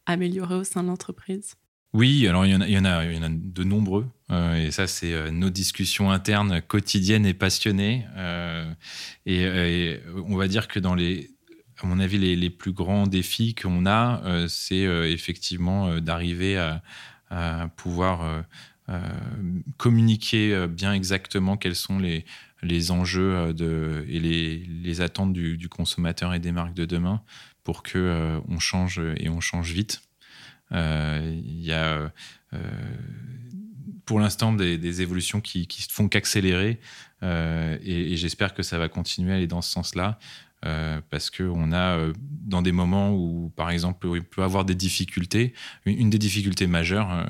améliorer au sein de l'entreprise? Oui, alors il y en a, il y en a, de nombreux. Euh, et ça, c'est euh, nos discussions internes quotidiennes et passionnées. Euh, et, on va dire que dans les, à mon avis, les, plus grands défis qu'on a, c'est effectivement d'arriver à, pouvoir communiquer bien exactement quels sont les, les enjeux et les, les attentes du, du, consommateur et des marques de demain pour que on change et on change vite. Il y a pour l'instant des, évolutions qui, qui font qu'accélérer. Euh, et, j'espère que ça va continuer à aller dans ce sens-là. Euh, parce qu'on a euh, dans des moments où, par exemple, il peut avoir des difficultés. Une, des difficultés majeures,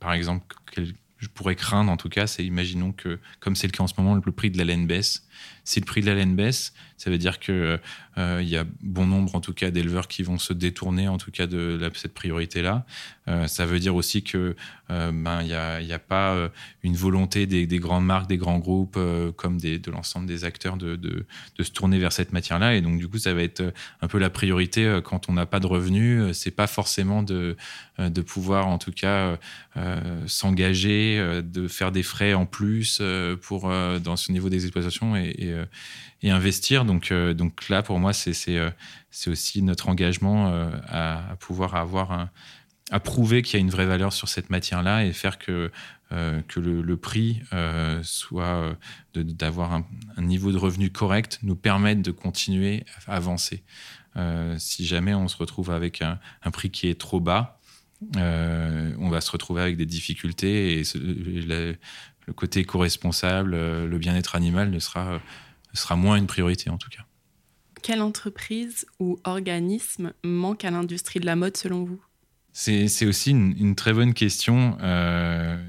par exemple, que je pourrais craindre en tout cas, c'est imaginons que, comme c'est le cas en ce moment, le prix de la laine baisse. Si le prix de la laine baisse, ça veut dire que euh, il y a bon nombre, en tout cas, d'éleveurs qui vont se détourner, en tout cas, de cette priorité-là. Euh, ça veut dire aussi que euh, ben il n'y a, pas une volonté des, grandes marques, des grands groupes, comme de l'ensemble des acteurs, de, se tourner vers cette matière-là. Et donc, du coup, ça va être un peu la priorité quand on n'a pas de revenus. C'est pas forcément de, pouvoir, en tout cas, s'engager, de faire des frais en plus pour dans ce niveau des exploitations et, et investir. Donc, donc là, pour moi, euh, c'est aussi notre engagement euh, à, pouvoir avoir un, à prouver qu'il y a une vraie valeur sur cette matière-là et faire que, euh, que le, prix soit d'avoir un, niveau de revenu correct, nous permette de continuer à avancer. si jamais on se retrouve avec un, prix qui est trop bas, on va se retrouver avec des difficultés et le, côté co-responsable, le bien-être animal ne sera, sera moins une priorité en tout cas. Quelle entreprise ou organisme manque à l'industrie de la mode selon vous? C'est aussi une, très bonne question. Euh,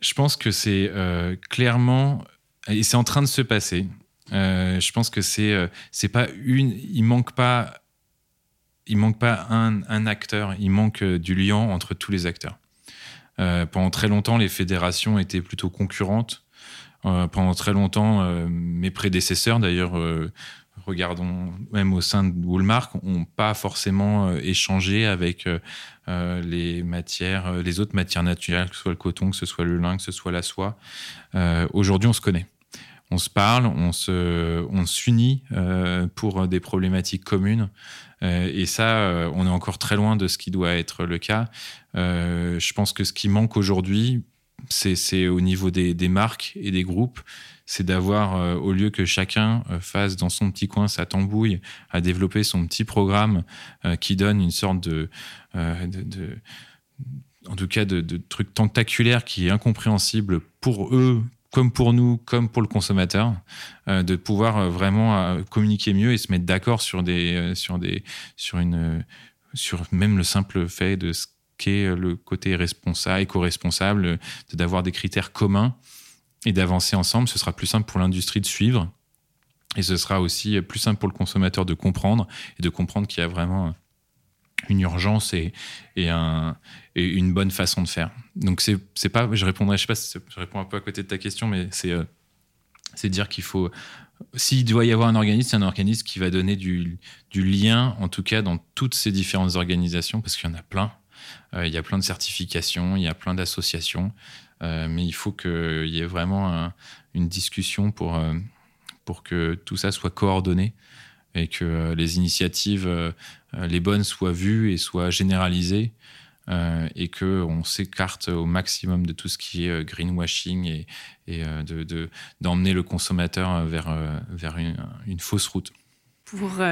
je pense que c'est euh, clairement, et c'est en train de se passer. Euh, je pense que c'est c'est pas une, il manque pas, il manque pas un, un acteur, il manque du lien entre tous les acteurs. Pendant très longtemps, les fédérations étaient plutôt concurrentes. pendant très longtemps, mes prédécesseurs, d'ailleurs, regardons même au sein de Walmart, n'ont pas forcément euh, échangé avec euh, euh, les matières, les autres matières naturelles, que ce soit le coton, que ce soit le lin, que ce soit la soie. Aujourd'hui, on se connaît. On se parle, on se, on s'unit pour des problématiques communes. et ça, on est encore très loin de ce qui doit être le cas. je pense que ce qui manque aujourd'hui, c'est au niveau des, marques et des groupes, c'est d'avoir, euh, au lieu que chacun euh, fasse dans son petit coin sa tambouille, à développer son petit programme euh, qui donne une sorte de, en tout cas, de, de truc tentaculaire qui est incompréhensible pour eux, comme pour nous, comme pour le consommateur, de pouvoir vraiment communiquer mieux et se mettre d'accord sur des, sur des, sur une, sur même le simple fait de ce qu'est le côté responsable, éco-responsable, d'avoir des critères communs et d'avancer ensemble. Ce sera plus simple pour l'industrie de suivre. Et ce sera aussi plus simple pour le consommateur de comprendre et de comprendre qu'il y a vraiment une urgence et, et, un, et, une bonne façon de faire. Donc c'est pas, je répondrai, je sais pas si je réponds un peu à côté de ta question, mais c'est euh, c'est dire qu'il faut, s'il doit y avoir un organisme, c'est un organisme qui va donner du, lien, en tout cas dans toutes ces différentes organisations, parce qu'il y en a plein. Euh, il y a plein de certifications, il y a plein d'associations. Euh, mais il faut qu'il y ait vraiment une discussion pour, que tout ça soit coordonné et que les initiatives, les bonnes, soient vues et soient généralisées. et qu'on s'écarte au maximum de tout ce qui est greenwashing et, et de, d'emmener le consommateur vers, vers une, fausse route. Pour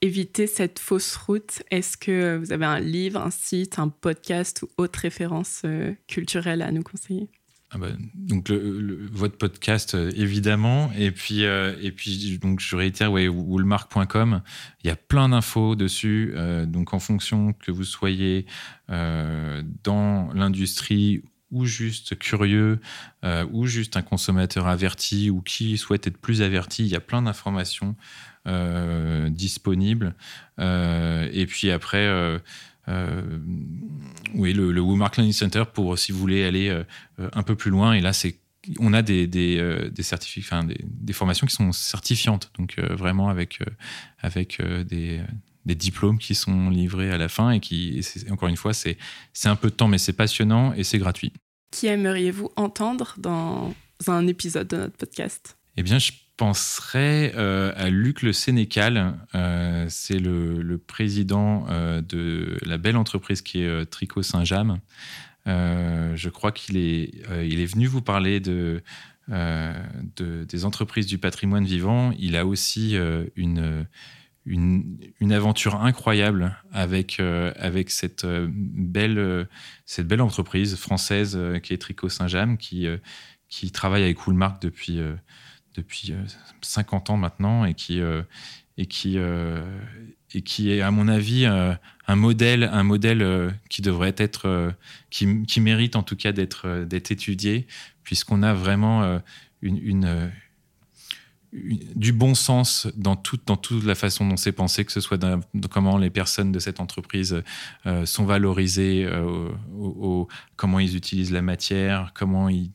éviter cette fausse route, est-ce que vous avez un livre, un site, un podcast ou autre référence culturelle à nous conseiller? Ah bah, donc votre podcast euh, évidemment. Et puis euh, et puis donc je réitère ouais woolmark.com il y a plein d'infos dessus euh, donc en fonction que vous soyez dans l'industrie ou juste curieux ou juste un consommateur averti ou qui souhaite être plus averti il y a plein d'informations disponibles. Et puis après euh, oui, le, le Womark Learning Center pour si vous voulez aller euh, un peu plus loin. Et là, c'est on a des, des, euh, des, certificats, des, des, formations qui sont certifiantes, donc vraiment avec, avec des, des, diplômes qui sont livrés à la fin et qui, encore une fois, c'est un peu de temps, mais c'est passionnant et c'est gratuit. Qui aimeriez-vous entendre dans un épisode de notre podcast? Eh bien, je penserais euh, à Luc Le Sénécal. Euh, c'est le, président euh, de la belle entreprise qui est Tricot Saint-James. je crois qu'il est, il est venu vous parler de, des entreprises du patrimoine vivant. Il a aussi une, une, aventure incroyable avec, avec cette, belle, cette belle entreprise française qui est Tricot Saint-James, qui, qui travaille avec Woolmark depuis depuis 50 euh, ans maintenant et qui, euh, et qui, euh, et qui est, à mon avis, un modèle, un modèle qui devrait être, qui, qui, mérite en tout cas d'être étudié, puisqu'on a vraiment une, du bon sens dans toute, dans toute la façon dont c'est pensé, que ce soit dans, comment les personnes de cette entreprise sont valorisées, comment ils utilisent la matière, comment ils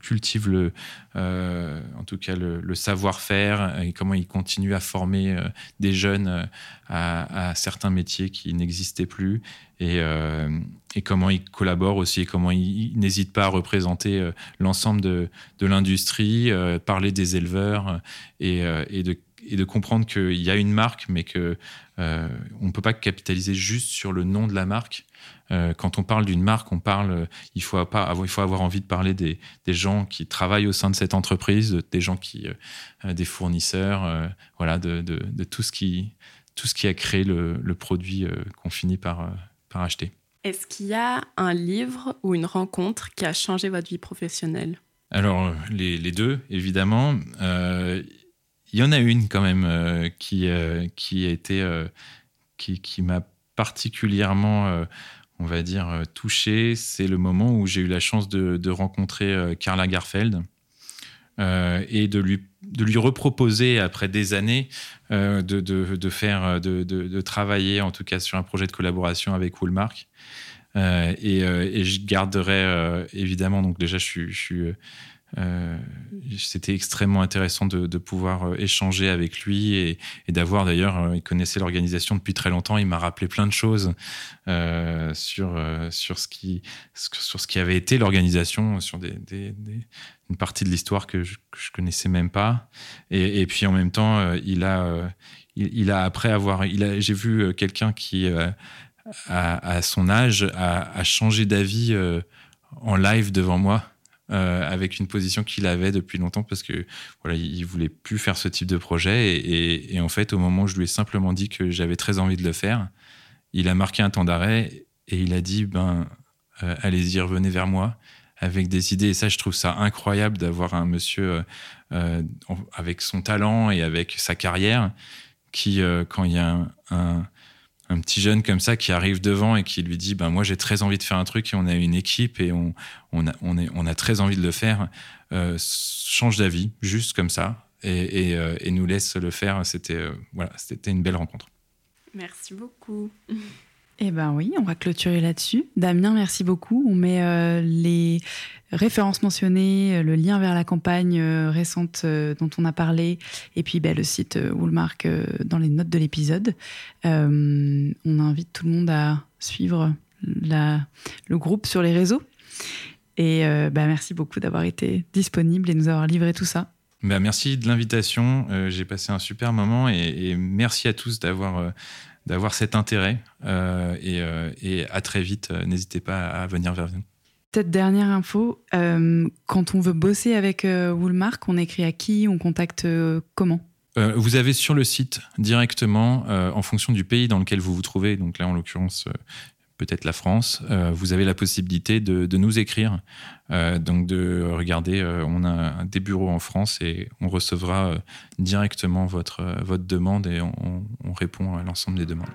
cultive le, euh, en tout cas le, savoir-faire et comment il continue à former euh, des jeunes euh, à, certains métiers qui n'existaient plus et, comment il collabore aussi et comment il, n'hésite pas à représenter l'ensemble de, l'industrie, parler des éleveurs et, de comprendre qu'il y a une marque, mais euh, on ne peut pas capitaliser juste sur le nom de la marque. Euh, quand on parle d'une marque, on parle, il faut pas, il faut avoir envie de parler des, des, gens qui travaillent au sein de cette entreprise, des gens qui, euh, des fournisseurs, voilà, de, de, de, tout ce qui, tout ce qui a créé le, le produit qu'on finit par, par acheter. Est-ce qu'il y a un livre ou une rencontre qui a changé votre vie professionnelle? Alors, les, les, deux, évidemment. Euh, il y en a une quand même euh, qui, euh, qui a été, euh, qui, qui m'a particulièrement, on va dire, touché. C'est le moment où j'ai eu la chance de, rencontrer Karl Lagerfeld et de lui, de reproposer après des années de, travailler en tout cas sur un projet de collaboration avec Woolmark. et, je garderai évidemment, donc déjà je suis c'était extrêmement intéressant de, pouvoir échanger avec lui et, d'avoir d'ailleurs, il connaissait l'organisation depuis très longtemps. Il m'a rappelé plein de choses sur sur ce qui sur ce qui avait été l'organisation, sur une partie de l'histoire que je, que je connaissais même pas. Et, puis en même temps, il a il, a après avoir, j'ai vu quelqu'un qui à, son âge, a, changé d'avis euh, en live devant moi. Euh, avec une position qu'il avait depuis longtemps parce que voilà, il voulait plus faire ce type de projet et, en fait, au moment où je lui ai simplement dit que j'avais très envie de le faire, il a marqué un temps d'arrêt et il a dit ben euh, allez-y, revenez vers moi avec des idées. Et ça, je trouve ça incroyable d'avoir un monsieur avec son talent et avec sa carrière qui, quand il y a un petit jeune comme ça qui arrive devant et qui lui dit ben moi j'ai très envie de faire un truc et on a une équipe et on, on, a, on, est, on a très envie de le faire euh, change d'avis juste comme ça et, et, euh, et, nous laisse le faire c'était euh, voilà c'était une belle rencontre merci beaucoup eh ben oui, on va clôturer là-dessus. Damien, merci beaucoup. On met euh, les références mentionnées, euh, le lien vers la campagne euh, récente dont on a parlé, et puis ben, le site Woolmark dans les notes de l'épisode. on invite tout le monde à suivre le groupe sur les réseaux. Et ben, merci beaucoup d'avoir été disponible et nous avoir livré tout ça. Ben, merci de l'invitation. J'ai passé un super moment et, et merci à tous d'avoir cet intérêt. Euh, euh, et, à très vite, euh, n'hésitez pas à venir vers nous. Peut-être dernière info, quand on veut bosser avec Woolmark, on écrit à qui On contacte comment? Vous avez sur le site directement, en fonction du pays dans lequel vous vous trouvez, donc là en l'occurrence peut-être la France, euh, vous avez la possibilité de, nous écrire. Euh, donc de regarder, euh, on a des bureaux en France et on recevra directement votre, votre demande et on, on répond à l'ensemble des demandes.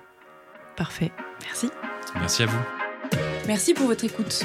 Parfait. Merci. Merci à vous. Merci pour votre écoute.